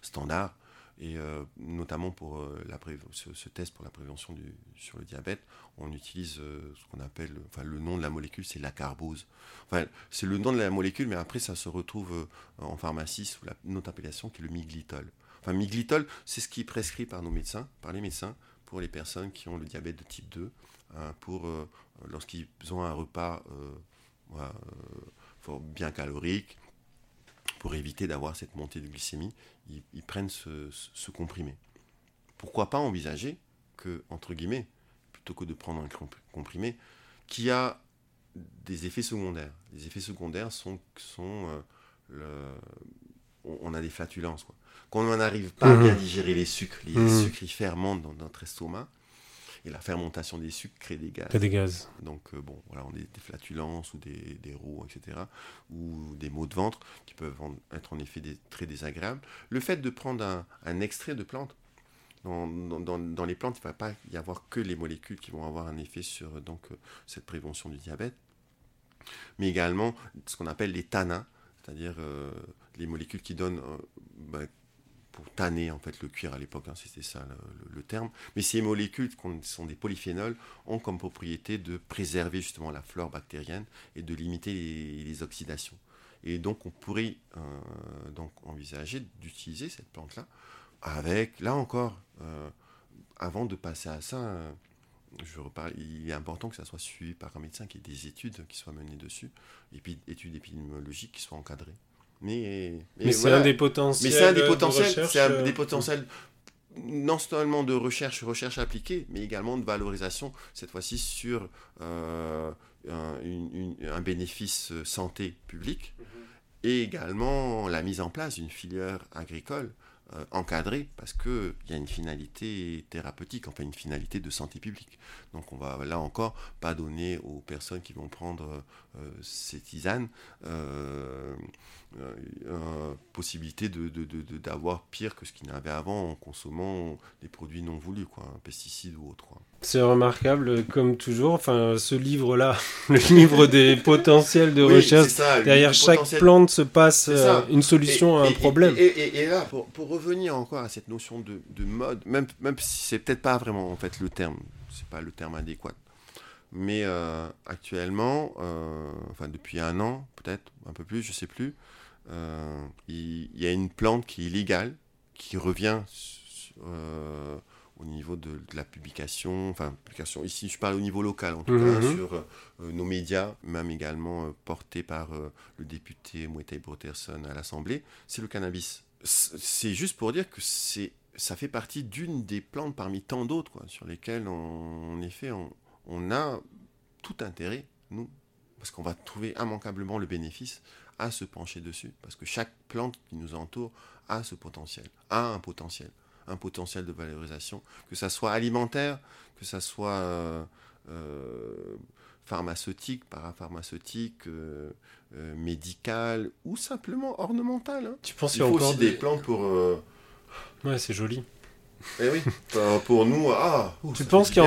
standards et euh, notamment pour euh, ce, test pour la prévention du, sur le diabète, on utilise euh, ce qu'on appelle, enfin le nom de la molécule, c'est la carbose. Enfin, c'est le nom de la molécule, mais après ça se retrouve en pharmacie sous la, une appellation qui est le miglitol. Enfin, miglitol, c'est ce qui est prescrit par nos médecins, par les médecins, pour les personnes qui ont le diabète de type 2, hein, pour lorsqu'ils ont un repas voilà, bien calorique, pour éviter d'avoir cette montée de glycémie, ils, ils prennent ce, comprimé. Pourquoi pas envisager que, entre guillemets, plutôt que de prendre un comp- comprimé, qui a des effets secondaires. Les effets secondaires sont, sont euh, le- on, a des flatulences. Quoi. Quand on n'arrive pas à Mhm. bien digérer les sucres, les Mhm. sucres fermentent dans notre estomac, et la fermentation des sucres crée des gaz. T'as des gaz. Donc, euh, bon, voilà, on a des, des flatulences ou des, des roux, etc. Ou des maux de ventre qui peuvent en- être en effet des- très désagréables. Le fait de prendre un, un extrait de plante, dans, dans- les plantes, il ne va pas y avoir que les molécules qui vont avoir un effet sur euh, donc, euh, cette prévention du diabète, mais également ce qu'on appelle les tanins, c'est-à-dire euh, les molécules qui donnent euh, ben, pour tanner en fait le cuir à l'époque, hein, c'était ça le, terme. Mais ces molécules qui sont des polyphénols ont comme propriété de préserver justement la flore bactérienne et de limiter les, oxydations. Et donc on pourrait euh, donc envisager d'utiliser cette plante-là avec, là encore, euh, avant de passer à ça, euh, il est important que ça soit suivi par un médecin, qu'il y ait des études qui soient menées dessus, et puis études épidémiologiques qui soient encadrées. Mais, Mais c'est voilà. un des potentiels. Mais c'est un des de potentiels, recherche, c'est un euh, des potentiels non seulement de recherche, recherche appliquée, mais également de valorisation, cette fois-ci sur euh, un, une- une- un bénéfice euh, santé publique, et également la mise en place d'une filière agricole euh, encadrée, parce qu'il y a une finalité thérapeutique, enfin une finalité de santé publique. Donc on va là encore pas donner aux personnes qui vont prendre euh, ces tisanes euh, euh, euh, possibilité de, de- de- de- d'avoir pire que ce qu'ils n'avaient avant en consommant des produits non voulus, quoi, pesticides ou autres. C'est remarquable, comme toujours. Enfin, ce livre-là, <laughs> le livre des <laughs> potentiels de Oui, recherche. ça, Derrière chaque potentiel- plante se passe euh, une solution à un et- problème. Et, là, pour, pour revenir encore à cette notion de, de mode, même, même si c'est peut-être pas vraiment en fait le terme, c'est pas le terme adéquat, mais euh, actuellement, euh, enfin depuis un an, peut-être un peu plus, je sais plus, euh, il, il y a une plante qui est illégale, qui revient au niveau de, de la publication, enfin publication ici, je parle au niveau local en tout Mhm. cas, sur euh, nos médias, même également porté par le député Mouetai Brotherson à l'Assemblée, c'est le cannabis. C'est juste pour dire que c'est, ça fait partie d'une des plantes parmi tant d'autres, sur lesquelles, on- en effet, on, on a tout intérêt, nous, parce qu'on va trouver immanquablement le bénéfice à se pencher dessus, parce que chaque plante qui nous entoure a ce potentiel, a un potentiel, un potentiel de valorisation, que ça soit alimentaire, que ça soit euh, euh, pharmaceutique, parapharmaceutique, euh, médical ou simplement ornemental. Hein. Tu penses Il faut aussi des plantes pour... Ouais, c'est joli. Eh oui, pour nous, ah. tu penses qu'il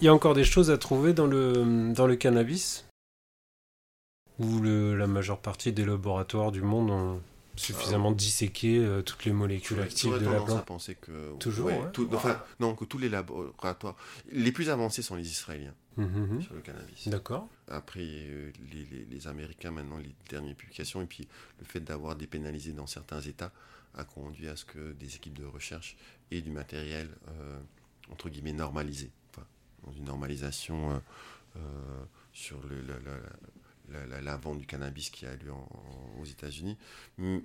y, a encore des choses à trouver dans le, dans le cannabis? Ou le, la majeure partie des laboratoires du monde ont suffisamment ah. disséqué euh, toutes les molécules actives de la plante à penser que toujours enfin non que tous les laboratoires les plus avancés sont les Israéliens hum, hum, hum. sur le cannabis. D'accord. Après euh, les, les, les, Américains maintenant les dernières publications et puis le fait d'avoir dépénalisé dans certains États a conduit à ce que des équipes de recherche et du matériel, euh, entre guillemets, normalisé. Une normalisation euh, euh, sur la, vente du cannabis qui a lieu aux États-Unis. Hum,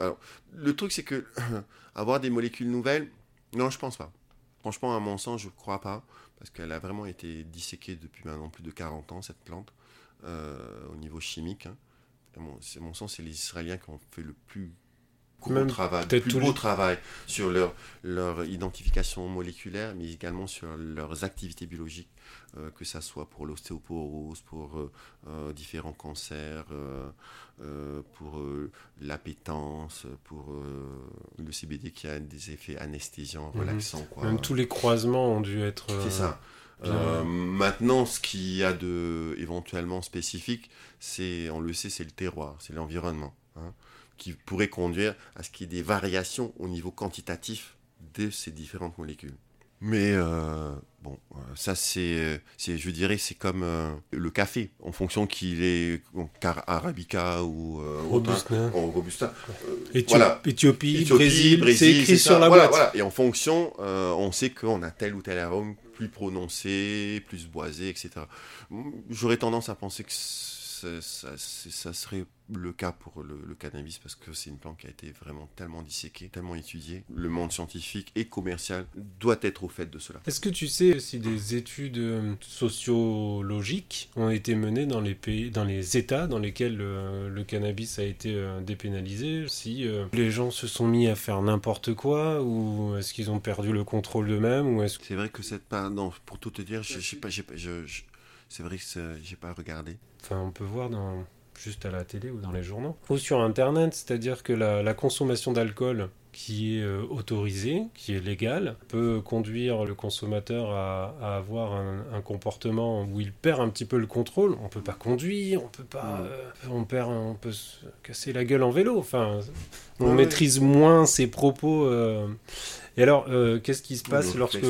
alors, le truc, c'est que <coughs> avoir des molécules nouvelles, non, je pense pas. Franchement, à mon sens, je ne crois pas, parce qu'elle a vraiment été disséquée depuis maintenant plus de 40 ans, cette plante, au niveau chimique. Hein. Mon sens, c'est les Israéliens qui ont fait le plus gros travail, plus beau travail sur leur, leur identification moléculaire, mais également sur leurs activités biologiques, euh, que ce soit pour l'ostéoporose, pour euh, euh, différents cancers, pour l'appétence, pour le CBD qui a des effets anesthésiants, mhm. relaxants. Quoi. Même tous les croisements ont dû être... C'est ça. maintenant, ce qu'il y a de éventuellement spécifique, c'est, on le sait, c'est le terroir, c'est l'environnement. Hein qui pourrait conduire à ce qu'il y ait des variations au niveau quantitatif de ces différentes molécules. Mais euh, bon, euh, ça c'est, je dirais, c'est comme euh, le café, en fonction qu'il est car arabica ou robusta. robusta. voilà. Éthiopie, Brésil, c'est écrit sur la boîte. Et en fonction, on sait qu'on a tel ou tel arôme plus prononcé, plus boisé, etc. J'aurais tendance à penser que ça, ça, serait le cas pour le, cannabis parce que c'est une plante qui a été vraiment tellement disséquée, tellement étudiée. Le monde scientifique et commercial doit être au fait de cela. Est-ce que tu sais si des études euh, sociologiques ont été menées dans les pays, dans les États dans lesquels le, cannabis a été euh, dépénalisé? Si euh, les gens se sont mis à faire n'importe quoi ou est-ce qu'ils ont perdu le contrôle d'eux-mêmes ou est-ce C'est vrai que cette part, non, pour tout te dire, je, sais pas, je, c'est vrai que j'ai pas regardé. Enfin, on peut voir dans, juste à la télé ou dans les journaux. Ou sur Internet, c'est-à-dire que la, consommation d'alcool qui est euh, autorisée, qui est légale, peut conduire le consommateur à, avoir un, comportement où il perd un petit peu le contrôle. On peut pas conduire, on peut pas, euh, on perd, on peut se casser la gueule en vélo. Enfin, on maîtrise moins ses propos. Euh, et alors, euh, qu'est-ce qui se passe lorsque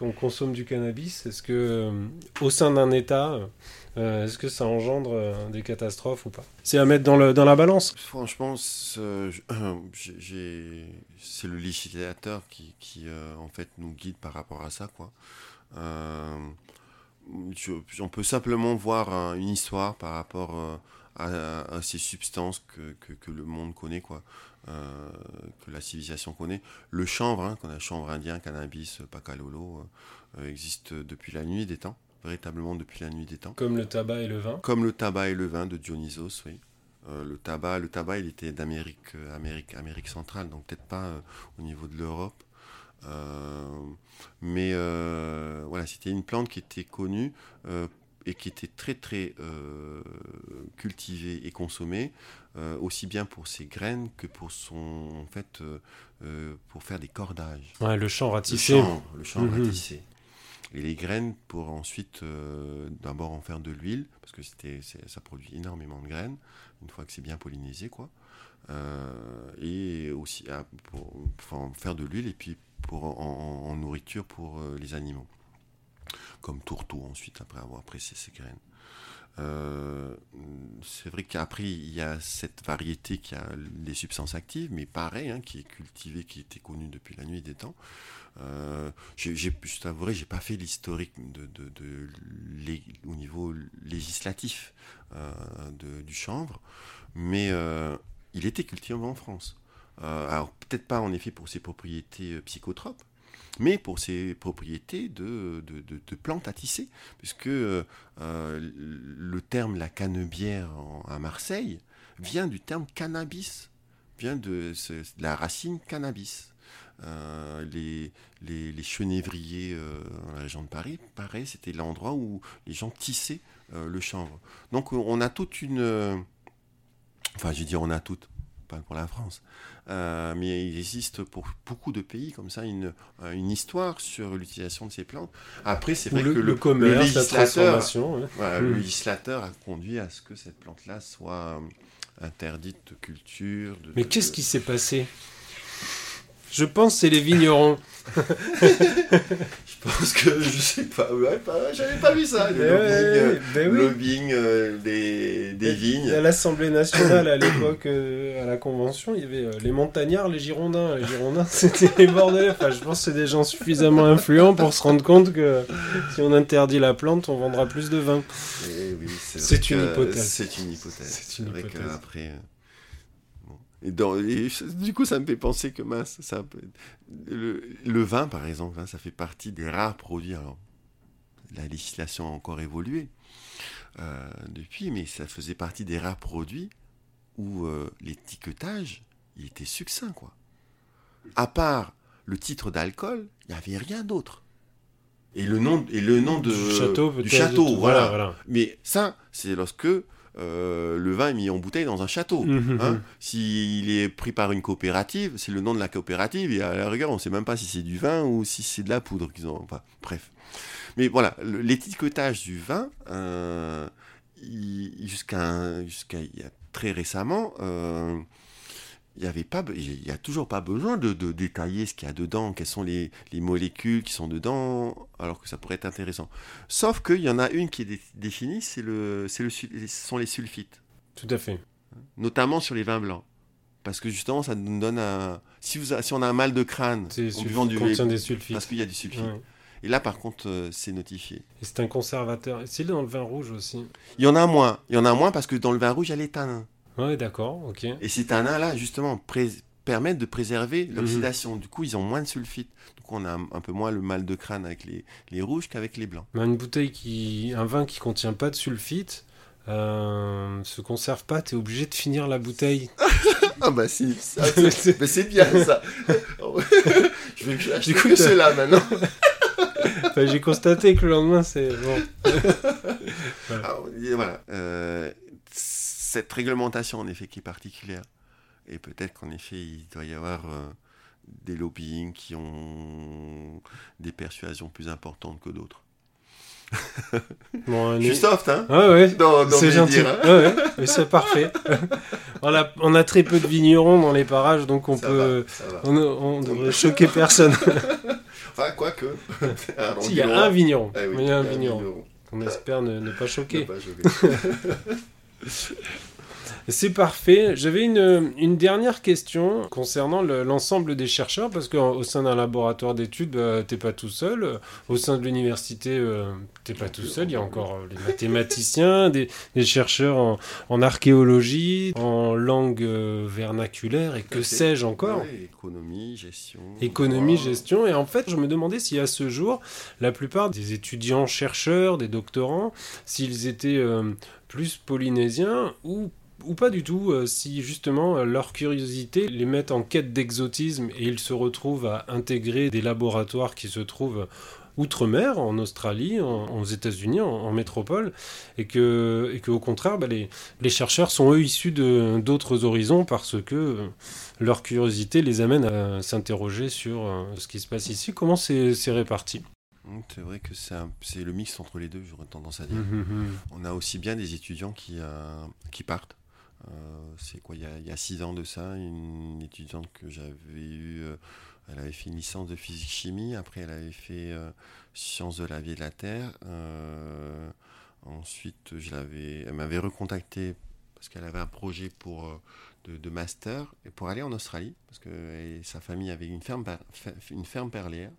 on consomme du cannabis? Est-ce que, euh, au sein d'un État, euh, est-ce que ça engendre des catastrophes ou pas? C'est à mettre dans, le, dans la balance Franchement, c'est le législateur qui, qui en fait, nous guide par rapport à ça. Quoi. on peut simplement voir une histoire par rapport à, ces substances que, que, que, le monde connaît. quoi. Euh, que la civilisation connaît. Le chanvre, hein, qu'on a chanvre indien, cannabis, pacalolo, euh, existe depuis la nuit des temps, véritablement depuis la nuit des temps. Comme le tabac et le vin Comme le tabac et le vin de Dionysos, oui. Euh, le tabac, le tabac, il était d'Amérique, Amérique, Amérique centrale, donc peut-être pas au niveau de l'Europe. mais voilà, c'était une plante qui était connue et qui était très très euh, cultivé et consommé, euh, aussi bien pour ses graines que pour son en fait euh, pour faire des cordages. Ouais, le champ ratissé. Le champ, mhm. ratissé. Et les graines pour ensuite d'abord en faire de l'huile parce que c'était ça produit énormément de graines une fois que c'est bien pollinisé quoi. et aussi ah, pour, en faire de l'huile et puis pour en nourriture pour les animaux comme tourteau ensuite après avoir pressé ses graines. Euh, c'est vrai qu'après il y a cette variété qui a les substances actives, mais pareil, hein, qui est cultivée, qui était connue depuis la nuit des temps. Euh, j'ai, je j'ai pas fait l'historique au niveau législatif euh, du chanvre, mais euh, il était cultivé en France. alors peut-être pas en effet pour ses propriétés psychotropes, mais pour ses propriétés de, de, plantes à tisser, puisque euh, le terme la canebière à Marseille vient du terme cannabis, vient de, la racine cannabis. Euh, les, les, chenévriers euh, dans la région de Paris, pareil, c'était l'endroit où les gens tissaient le chanvre. Donc on a toute une... enfin, je veux dire, on a toute pas pour la France. Euh, mais il existe pour beaucoup de pays comme ça une, euh, une histoire sur l'utilisation de ces plantes. Après, c'est vrai que le, commerce, législateur, le hmm. législateur a conduit à ce que cette plante-là soit interdite de culture. mais qu'est-ce qui s'est passé? Je pense que c'est les vignerons. <laughs> je pense que je sais pas, ouais, j'avais pas vu ça. Le lobbying, euh, ben des, des vignes. À l'Assemblée nationale, à l'époque, euh, à la Convention, il y avait euh, les montagnards, les Girondins. Les Girondins, <laughs> c'était les Bordelais. Enfin, je pense que c'est des gens suffisamment influents pour se rendre compte que si on interdit la plante, on vendra plus de vin. Eh c'est une hypothèse. C'est une hypothèse. C'est une hypothèse. Après, et, <laughs> du coup, ça me fait penser que mince, ça, le, vin, par exemple, hein, ça fait partie des rares produits. Alors, la législation a encore évolué euh, depuis, mais ça faisait partie des rares produits où euh, l'étiquetage, il était succinct, quoi. À part le titre d'alcool, il n'y avait rien d'autre. Et le nom, et le nom de, du château, du château voilà. Mais ça, c'est lorsque euh, le vin est mis en bouteille dans un château. Mhm, hein. mhm. S'il est pris par une coopérative, c'est le nom de la coopérative, et à la rigueur, on ne sait même pas si c'est du vin ou si c'est de la poudre qu'ils ont. Enfin, bref. Mais voilà, l'étiquetage du vin, euh, jusqu'à très récemment, euh, il n'y avait pas, il y a toujours pas besoin de, détailler ce qu'il y a dedans, quelles sont les, molécules qui sont dedans, alors que ça pourrait être intéressant. Sauf qu'il y en a une qui est définie, c'est le, c'est le, ce sont les sulfites. Tout à fait. Notamment sur les vins blancs. Parce que justement, ça nous donne un. Si, vous si on a un mal de crâne en buvant du contient des sulfites. Parce qu'il y a du sulfite. Et là, par contre, euh, c'est notifié. Et c'est un conservateur. C'est dans le vin rouge aussi. Il y en a moins. Il y en a moins parce que dans le vin rouge, il y a les tanins. Oui, d'accord, ok. Et ces tanins-là, justement, permettent de préserver mhm. l'oxydation. Du coup, ils ont moins de sulfite. Donc, on a un, peu moins le mal de crâne avec les, les rouges qu'avec les blancs. une bouteille qui, un vin qui contient pas de sulfite, euh, se conserve pas, tu es obligé de finir la bouteille. <laughs> ah bah si, mais c'est bien ça. <laughs> je vais que cela maintenant. <laughs> J'ai constaté que le lendemain, c'est bon. voilà. voilà. Euh, cette réglementation, en effet, qui est particulière. Et peut-être qu'en effet, il doit y avoir euh, des lobbying qui ont des persuasions plus importantes que d'autres. <laughs> Bon, Je suis soft, hein? Ouais, C'est gentil. Hein? Ouais, mais c'est parfait. <laughs> on, a, on a très peu de vignerons dans les parages, donc on peut. On, devrait choquer personne. <laughs> enfin, quoique. il y a un vigneron. Eh il y a un vigneron. On espère ne, ne pas choquer. Ne pas choquer. <laughs> C'est parfait. J'avais une, une, dernière question concernant l'ensemble des chercheurs, parce qu'au sein d'un laboratoire d'études, bah, t'es pas tout seul. Au sein de l'université, euh, t'es pas tout seul. Il y a encore les mathématiciens, des, des, chercheurs en, en, archéologie, en langue euh, vernaculaire et que sais-je encore. économie, gestion. Économie, gestion. Et en fait, je me demandais si à ce jour, la plupart des étudiants chercheurs, des doctorants, s'ils étaient euh, plus polynésiens ou pas du tout, euh, si justement euh, leur curiosité les met en quête d'exotisme et ils se retrouvent à intégrer des laboratoires qui se trouvent outre-mer, en Australie, en, aux États-Unis, en, métropole, et que, et que au contraire, bah, les, chercheurs sont eux issus d'autres horizons parce que euh, leur curiosité les amène à s'interroger sur ce qui se passe ici. Comment c'est réparti c'est vrai que c'est le mix entre les deux, j'aurais tendance à dire. Mmh, <laughs> mmh, On a aussi bien des étudiants qui, qui partent euh, c'est quoi, il y, a, six ans de ça, une étudiante que j'avais eue, euh, elle avait fait une licence de physique-chimie, après elle avait fait euh, sciences de la vie et de la Terre. ensuite, je l'avais, elle m'avait recontacté parce qu'elle avait un projet pour, de, master et pour aller en Australie, parce que sa famille avait une ferme, une ferme perlière.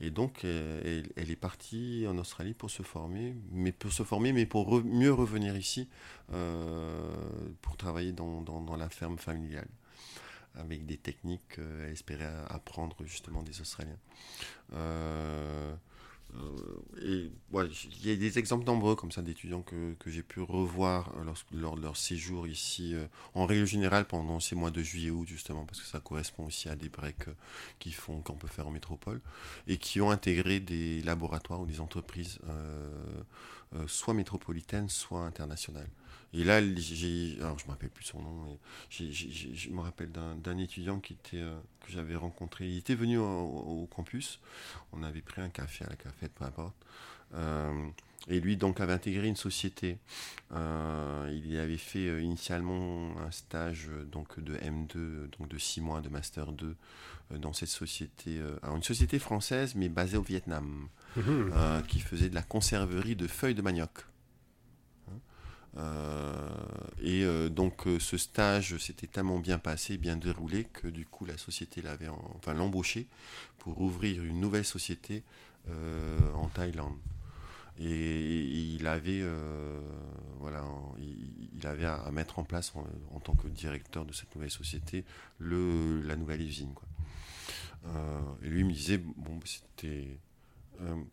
Et donc, euh, elle, est partie en Australie pour se former, mais pour se former, mais pour mieux revenir ici euh, pour travailler dans, dans, la ferme familiale. avec des techniques qu'elle espérait apprendre justement des Australiens. Euh, euh, et il y a des exemples nombreux comme ça d'étudiants que, j'ai pu revoir lors de leur séjour ici, en règle générale pendant ces mois de juillet août justement, parce que ça correspond aussi à des breaks font qu'on peut faire en métropole, et qui ont intégré des laboratoires ou des entreprises, soit métropolitaines, soit internationales. Et là, j'ai, alors je me rappelle plus son nom, je me rappelle d'un étudiant qui était, euh, que j'avais rencontré. Il était venu au, campus, on avait pris un café à la cafette, peu importe. Euh, et lui, donc, avait intégré une société. Euh, il avait fait initialement un stage donc, de M2, donc de 6 mois, de Master 2, dans cette société. alors, une société française, mais basée au Vietnam, mmh. qui faisait de la conserverie de feuilles de manioc. Euh, et euh, donc euh, ce stage s'était tellement bien passé, bien déroulé, que du coup la société l'avait, enfin l'embauché pour ouvrir une nouvelle société en Thaïlande. Et, il avait, voilà, il, avait à, mettre en place en, tant que directeur de cette nouvelle société le, la nouvelle usine. Et lui me disait, bon, c'était,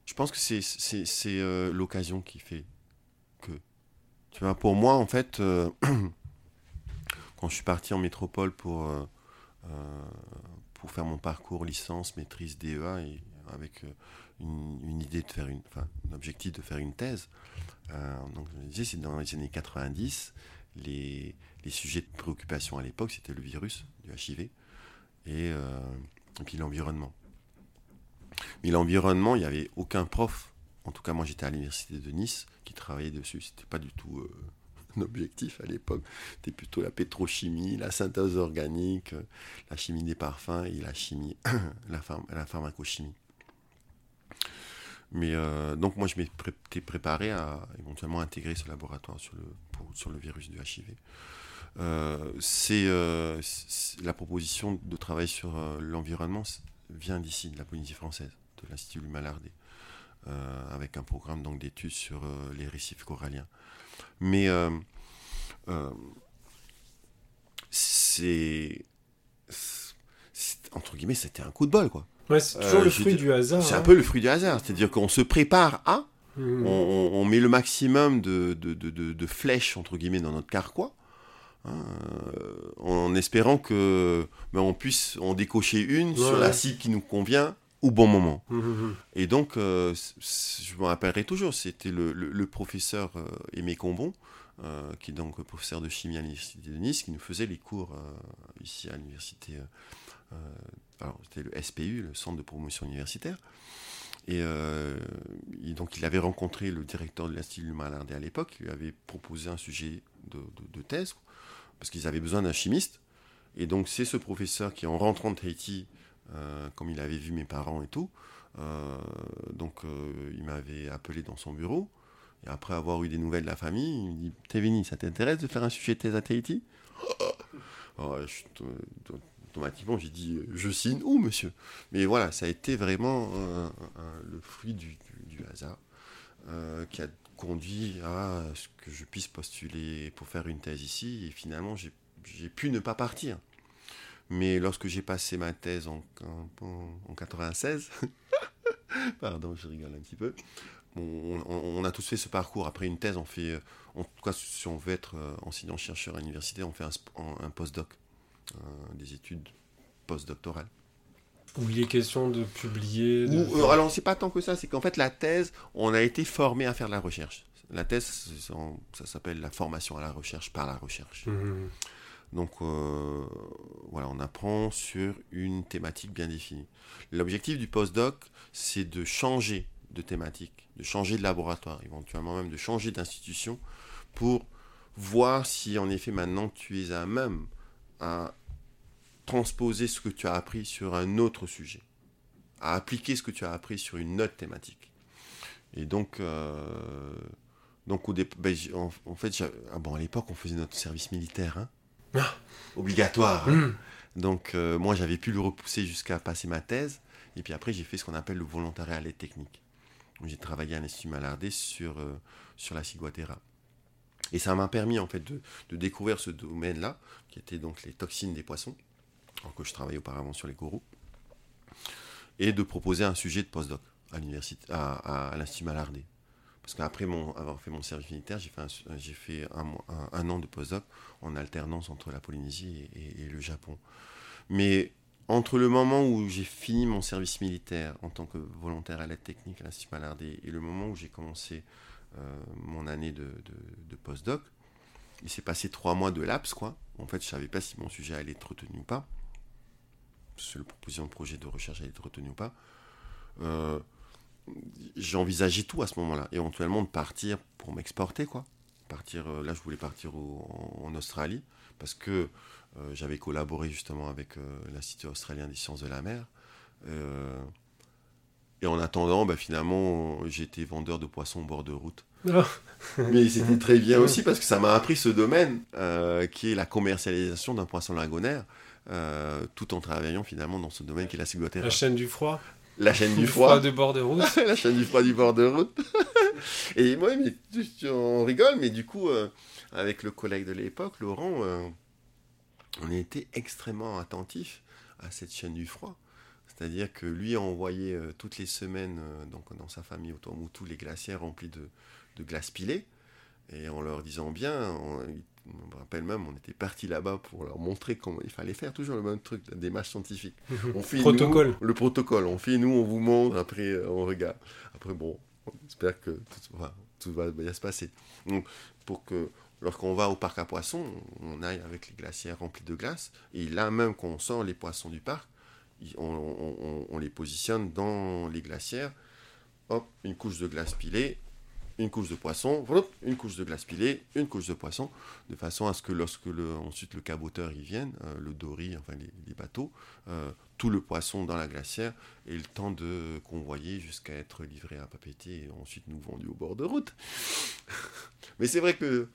je pense que c'est l'occasion qui fait tu vois, pour moi, en fait, euh, <clears throat> quand je suis parti en métropole pour, euh, euh, pour faire mon parcours licence, maîtrise DEA, avec une, idée de faire une, enfin, un objectif de faire une thèse, donc je disais, c'est dans les années 90, les, les sujets de préoccupation à l'époque, c'était le virus du HIV et, et puis l'environnement. Mais l'environnement, il n'y avait aucun prof en tout cas moi j'étais à l'université de Nice qui travaillait dessus, c'était pas du tout euh, <laughs> un objectif à l'époque, c'était plutôt la pétrochimie, la synthèse organique, euh, la chimie des parfums et la chimie, <coughs> la, la pharmacochimie. Mais euh, donc moi je m'étais préparé à éventuellement intégrer ce laboratoire sur le, sur le virus du HIV. c'est la proposition de travailler sur l'environnement vient d'ici, de la Polynésie française, de l'Institut Malardé. Euh, avec un programme donc d'études sur euh, les récifs coralliens. Mais euh, c'est entre guillemets, c'était un coup de bol, quoi. Ouais, c'est toujours le fruit du hasard. C'est un hein. peu le fruit du hasard. C'est-à-dire qu'on se prépare à, mmh. on, met le maximum de, de, de, de, flèches, entre guillemets, dans notre carquois, hein, en espérant que ben, on puisse en décocher une sur la cible qui nous convient au bon moment. Mmh, mmh, mmh. Et donc, euh, je me rappellerai toujours, c'était le, professeur euh, Aimé Combon, euh, qui est donc professeur de chimie à l'université de Nice, qui nous faisait les cours ici à l'université. alors, c'était le SPU, le Centre de promotion universitaire. Et, donc, il avait rencontré le directeur de l'Institut Malardé à l'époque, il lui avait proposé un sujet de, de thèse, parce qu'ils avaient besoin d'un chimiste. Et donc, c'est ce professeur qui, en rentrant de Tahiti, euh, comme il avait vu mes parents et tout. Euh, donc euh, il m'avait appelé dans son bureau. Et après avoir eu des nouvelles de la famille, il me dit Tévini, ça t'intéresse de faire un sujet de thèse à Tahiti? Oh, Automatiquement, j'ai dit Je signe où, monsieur? Mais voilà, ça a été vraiment le fruit du, hasard qui a conduit à ce que je puisse postuler pour faire une thèse ici. Et finalement, j'ai pu ne pas partir. Mais lorsque j'ai passé ma thèse en, en, 96, <laughs> pardon, je rigole un petit peu, on, a tous fait ce parcours. Après une thèse, on fait, en tout cas, si on veut être euh, enseignant-chercheur à l'université, on fait un, un post-doc, euh, des études post-doctorales. Où il est question de publier. Ou, euh, alors, c'est pas tant que ça, c'est qu'en fait, la thèse, on a été formé à faire de la recherche. La thèse, ça s'appelle la formation à la recherche par la recherche. Mmh. Donc euh, voilà, on apprend sur une thématique bien définie. L'objectif du postdoc, c'est de changer de thématique, de changer de laboratoire, éventuellement même de changer d'institution pour voir si en effet maintenant tu es à même à transposer ce que tu as appris sur un autre sujet, à appliquer ce que tu as appris sur une autre thématique. Et donc, euh, ben, en, fait, ah bon, à l'époque, on faisait notre service militaire. Hein ah. obligatoire. Hmm. Donc euh, moi j'avais pu le repousser jusqu'à passer ma thèse. Et puis après j'ai fait ce qu'on appelle le volontariat à l'aide technique. J'ai travaillé à l'Institut Malardé sur, euh, sur la ciguatera. Et ça m'a permis en fait de, découvrir ce domaine-là, qui était donc les toxines des poissons. alors que je travaillais auparavant sur les gourous, et de proposer un sujet de postdoc à l'université, à, à, l'Institut Malardé. Parce qu'après avoir fait mon service militaire, j'ai fait, un, fait un, an de postdoc en alternance entre la Polynésie et, le Japon. Mais entre le moment où j'ai fini mon service militaire en tant que volontaire à l'aide technique à l'Institut Malardé et le moment où j'ai commencé euh, mon année de, postdoc, il s'est passé trois mois de laps, quoi. En fait, je savais pas si mon sujet allait être retenu ou pas. Si la proposition de projet de recherche allait être retenu ou pas. Euh, j'ai envisagé tout à ce moment-là. Éventuellement de partir pour m'exporter, quoi. Partir, euh, là, je voulais partir en, Australie parce que euh, j'avais collaboré justement avec euh, l'Institut australien des sciences de la mer. et en attendant, bah, finalement, j'étais vendeur de poissons au bord de route. Ah. <laughs> Mais c'était très bien aussi parce que ça m'a appris ce domaine qui est la commercialisation d'un poisson lagonaire, tout en travaillant finalement dans ce domaine qui est la ciguatera. La chaîne du froid? <laughs> la chaîne du froid. du bord de route. la chaîne du froid du bord de route. et moi, mais, on rigole, mais du coup, euh, avec le collègue de l'époque, Laurent, euh, on était extrêmement attentifs à cette chaîne du froid. C'est-à-dire que lui a envoyé euh, toutes les semaines donc, dans sa famille au tous les glacières remplis de, de glace pilée. Et en leur disant bien, je me rappelle même, on était parti là-bas pour leur montrer comment il fallait faire toujours le même truc, la démarche scientifique. <laughs> On fait protocole. le protocole. On fait, nous, on vous montre, après euh, on regarde. Après, bon, on espère que tout, va bien se passer. Donc, pour que lorsqu'on va au parc à poissons, on aille avec les glacières remplies de glace. Et là même qu'on sort les poissons du parc, on, on les positionne dans les glacières. Hop, une couche de glace pilée, une couche de poisson, une couche de glace pilée, une couche de poisson, de façon à ce que lorsque le, ensuite le caboteur y vienne, euh, le dory, enfin les, bateaux, euh, tout le poisson dans la glacière et le temps de convoyer jusqu'à être livré à Papetier et ensuite nous vendu au bord de route. <laughs> Mais c'est vrai que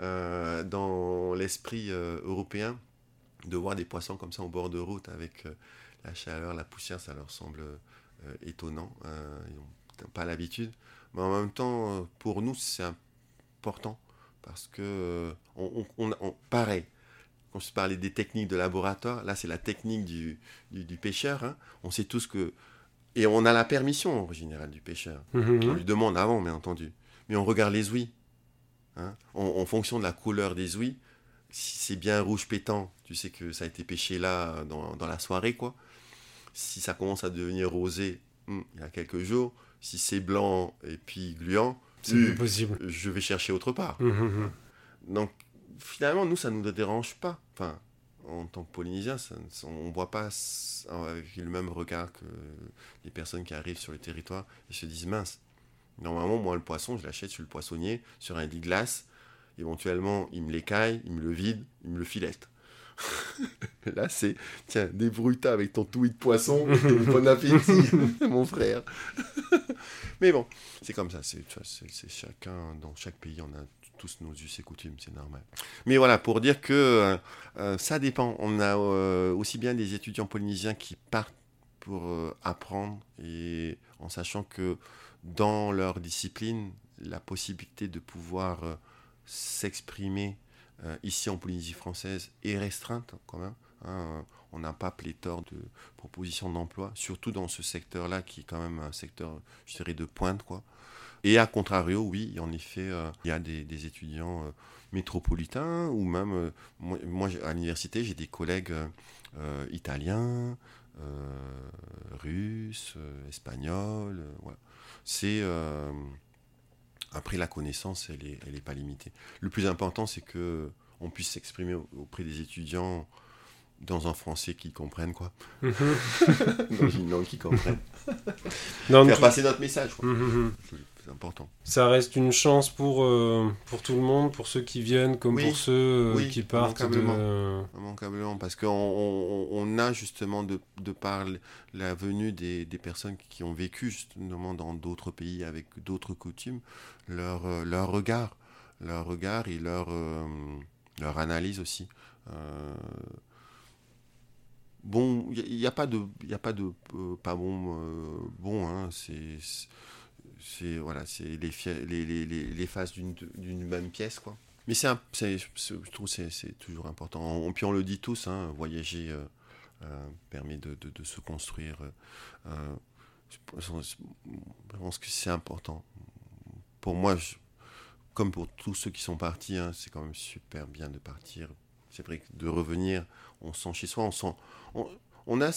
euh, dans l'esprit européen, de voir des poissons comme ça au bord de route avec la chaleur, la poussière, ça leur semble étonnant. ils n'ont pas l'habitude. Mais en même temps, euh, pour nous, c'est important parce que, euh, on, pareil, quand je parlais des techniques de laboratoire, là, c'est la technique du, du, pêcheur. Hein. On sait tous que. Et on a la permission en général du pêcheur. Mhm. On lui demande avant, bien entendu. Mais on regarde les ouïes. Hein. En, fonction de la couleur des ouïes, si c'est bien rouge pétant, tu sais que ça a été pêché là dans, dans la soirée, quoi. Si ça commence à devenir rosé, hmm, il y a quelques jours, si c'est blanc et puis gluant, c'est possible. Je vais chercher autre part. Hum, hum, hum. Donc finalement, nous, ça ne nous dérange pas. Enfin, en tant que Polynésien, on ne voit pas avec le même regard que les personnes qui arrivent sur le territoire et se disent mince. Normalement, moi, le poisson, je l'achète sur le poissonnier, sur un lit glace. Éventuellement, il me l'écaille, il me le vide, il me le filette. <laughs> Là, c'est tiens, débrouille-toi avec ton touille de poisson. <laughs> bon appétit, mon frère. Mais bon, c'est comme ça. C'est chacun, dans chaque pays, on a tous nos us et coutumes, c'est normal. Mais voilà, pour dire que euh, euh, ça dépend. On a euh, aussi bien des étudiants polynésiens qui partent pour apprendre et en sachant que dans leur discipline, la possibilité de pouvoir s'exprimer ici en Polynésie française est restreinte quand même. Hein. On n'a pas pléthore de propositions d'emploi, surtout dans ce secteur-là qui est quand même un secteur, je dirais, de pointe. Quoi. Et à contrario, oui, en effet, euh, il y a des, étudiants euh, métropolitains ou même, moi, à l'université, j'ai des collègues italiens, russes, espagnols. C'est après, la connaissance, elle n'est elle est pas limitée. Le plus important, c'est que on puisse s'exprimer auprès des étudiants dans un français qu'ils comprennent, quoi. Mhm. <laughs> dans une langue qu'ils comprennent. Faire passer notre message, mhm, mhm c'est important. Ça reste une chance pour, euh, pour tout le monde, pour ceux qui viennent comme pour ceux euh, qui partent. Immanquablement, immanquablement parce qu'on on, on, a justement de, de par la venue des, des, personnes qui ont vécu justement dans d'autres pays avec d'autres coutumes, leur, euh, leur regard, leur regard et leur, leur analyse aussi. Bon, il n'y a, pas de, y a pas, de pas bon, bon hein, c'est c'est voilà, c'est les, les, les, les, faces d'une même pièce, quoi. Mais c'est, je trouve c'est, c'est toujours important. On, puis on le dit tous, hein, voyager, euh, permet de, se construire. je pense que c'est important. Pour moi, comme pour tous ceux qui sont partis, hein, c'est quand même super bien de partir. C'est vrai que de revenir, on sent chez soi, on sent. On, a.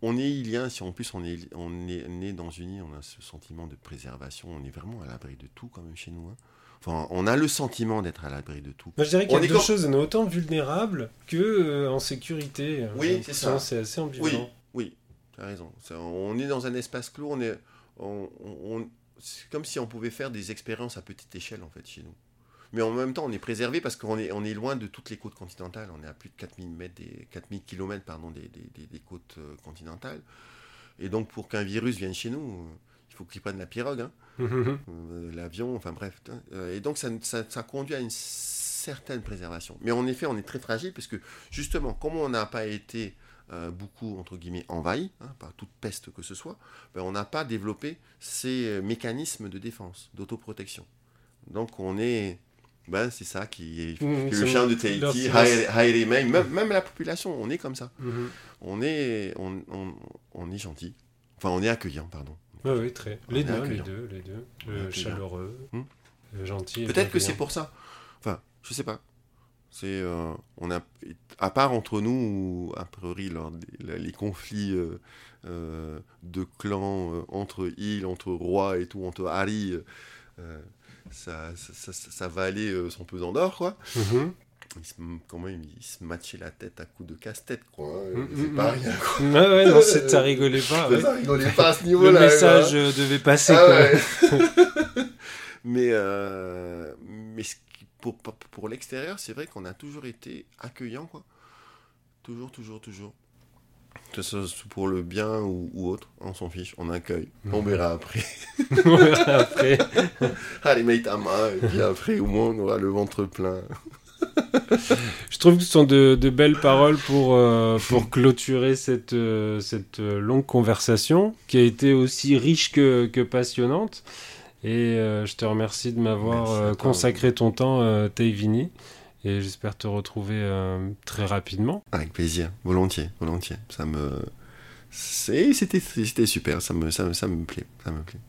On est ilien, si en plus on est, on est né dans une île, on a ce sentiment de préservation, on est vraiment à l'abri de tout quand même chez nous. Hein. Enfin, on a le sentiment d'être à l'abri de tout. je dirais qu'il y a deux choses, on est autant vulnérable que euh, en sécurité. Oui, c'est ça. C'est assez ambivalent. Oui, oui, tu as raison. on est dans un espace clos, on est, on, c'est comme si on pouvait faire des expériences à petite échelle en fait chez nous. Mais en même temps, on est préservé parce qu'on est, on est loin de toutes les côtes continentales. On est à plus de 4000 mètres, des 4000 km pardon, des, des, des, côtes euh, continentales. Et donc, pour qu'un virus vienne chez nous, euh, il faut qu'il prenne la pirogue, hein. <laughs> euh, l'avion, enfin bref. Et donc, ça, ça, ça, conduit à une certaine préservation. Mais en effet, on est très fragile parce que justement, comme on n'a pas été euh, beaucoup, entre guillemets, envahi, hein, par toute peste que ce soit, ben, on n'a pas développé ces mécanismes de défense, d'autoprotection. Donc on est... Ben, c'est ça qui est, mmh, le chien de Tahiti, même, même la population, on est comme ça. Mmh. On, est, on, on, est gentil. Enfin, on est accueillant, pardon. Oui, oui, très. Les deux, les deux, les deux, chaleureux, mmh. gentil. Peut-être que c'est pour ça. Enfin, je sais pas. C'est, euh, on a, à part entre nous, a priori, lors les conflits euh, euh, de clans entre îles, entre rois et tout, entre Harry, ça, ça, ça, va aller son pesant d'or, quoi. Mm-hmm. Il se, comment il, se matchait la tête à coups de casse-tête, quoi. Mm-hmm. C'est pas rien, quoi. Ouais, ouais, non, ça <laughs> rigolait pas. Ça rigolait pas à ce niveau-là. Le message devait passer, ah, quoi. Ouais. <laughs> mais, mais ce pour, pour l'extérieur, c'est vrai qu'on a toujours été accueillant, quoi. Toujours, toujours, toujours. Que ce soit pour le bien ou, autre, on s'en fiche, on accueille. On verra après. <laughs> on verra après. <laughs> Allez, mets ta main, et puis après, au moins, on aura le ventre plein. Je trouve que ce sont de, de belles paroles pour, euh, pour clôturer cette, euh, cette longue conversation, qui a été aussi riche que, que passionnante. Et euh, je te remercie de m'avoir euh, consacré ton temps, euh, Vini. Et j'espère te retrouver euh, très rapidement. Avec plaisir, volontiers, volontiers. Ça me, c'était, c'était super. Ça me, ça, ça me plaît, ça me plaît.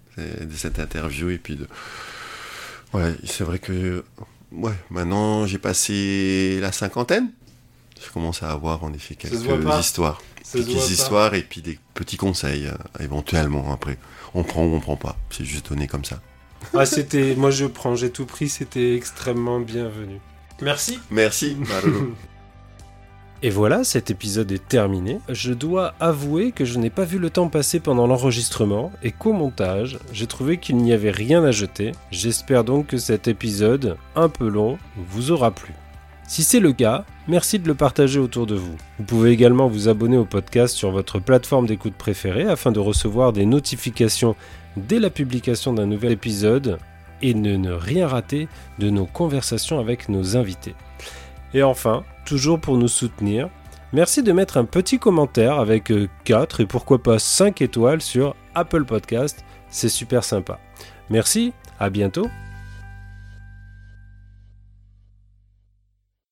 De cette interview et puis de, ouais, c'est vrai que, ouais, maintenant j'ai passé la cinquantaine. Je commence à avoir en effet quelques histoires, quelques histoires et puis des petits conseils éventuellement après on prend ou on prend pas. C'est juste donné comme ça. Ah, c'était. Moi, je prends, j'ai tout pris, c'était extrêmement bienvenu. Merci. Merci, Et voilà, cet épisode est terminé. Je dois avouer que je n'ai pas vu le temps passer pendant l'enregistrement et qu'au montage, j'ai trouvé qu'il n'y avait rien à jeter. J'espère donc que cet épisode, un peu long, vous aura plu. Si c'est le cas, merci de le partager autour de vous. Vous pouvez également vous abonner au podcast sur votre plateforme d'écoute préférée afin de recevoir des notifications dès la publication d'un nouvel épisode et ne rien rater de nos conversations avec nos invités. Et enfin, toujours pour nous soutenir, merci de mettre un petit commentaire avec 4 et pourquoi pas 5 étoiles sur Apple Podcast, c'est super sympa. Merci, à bientôt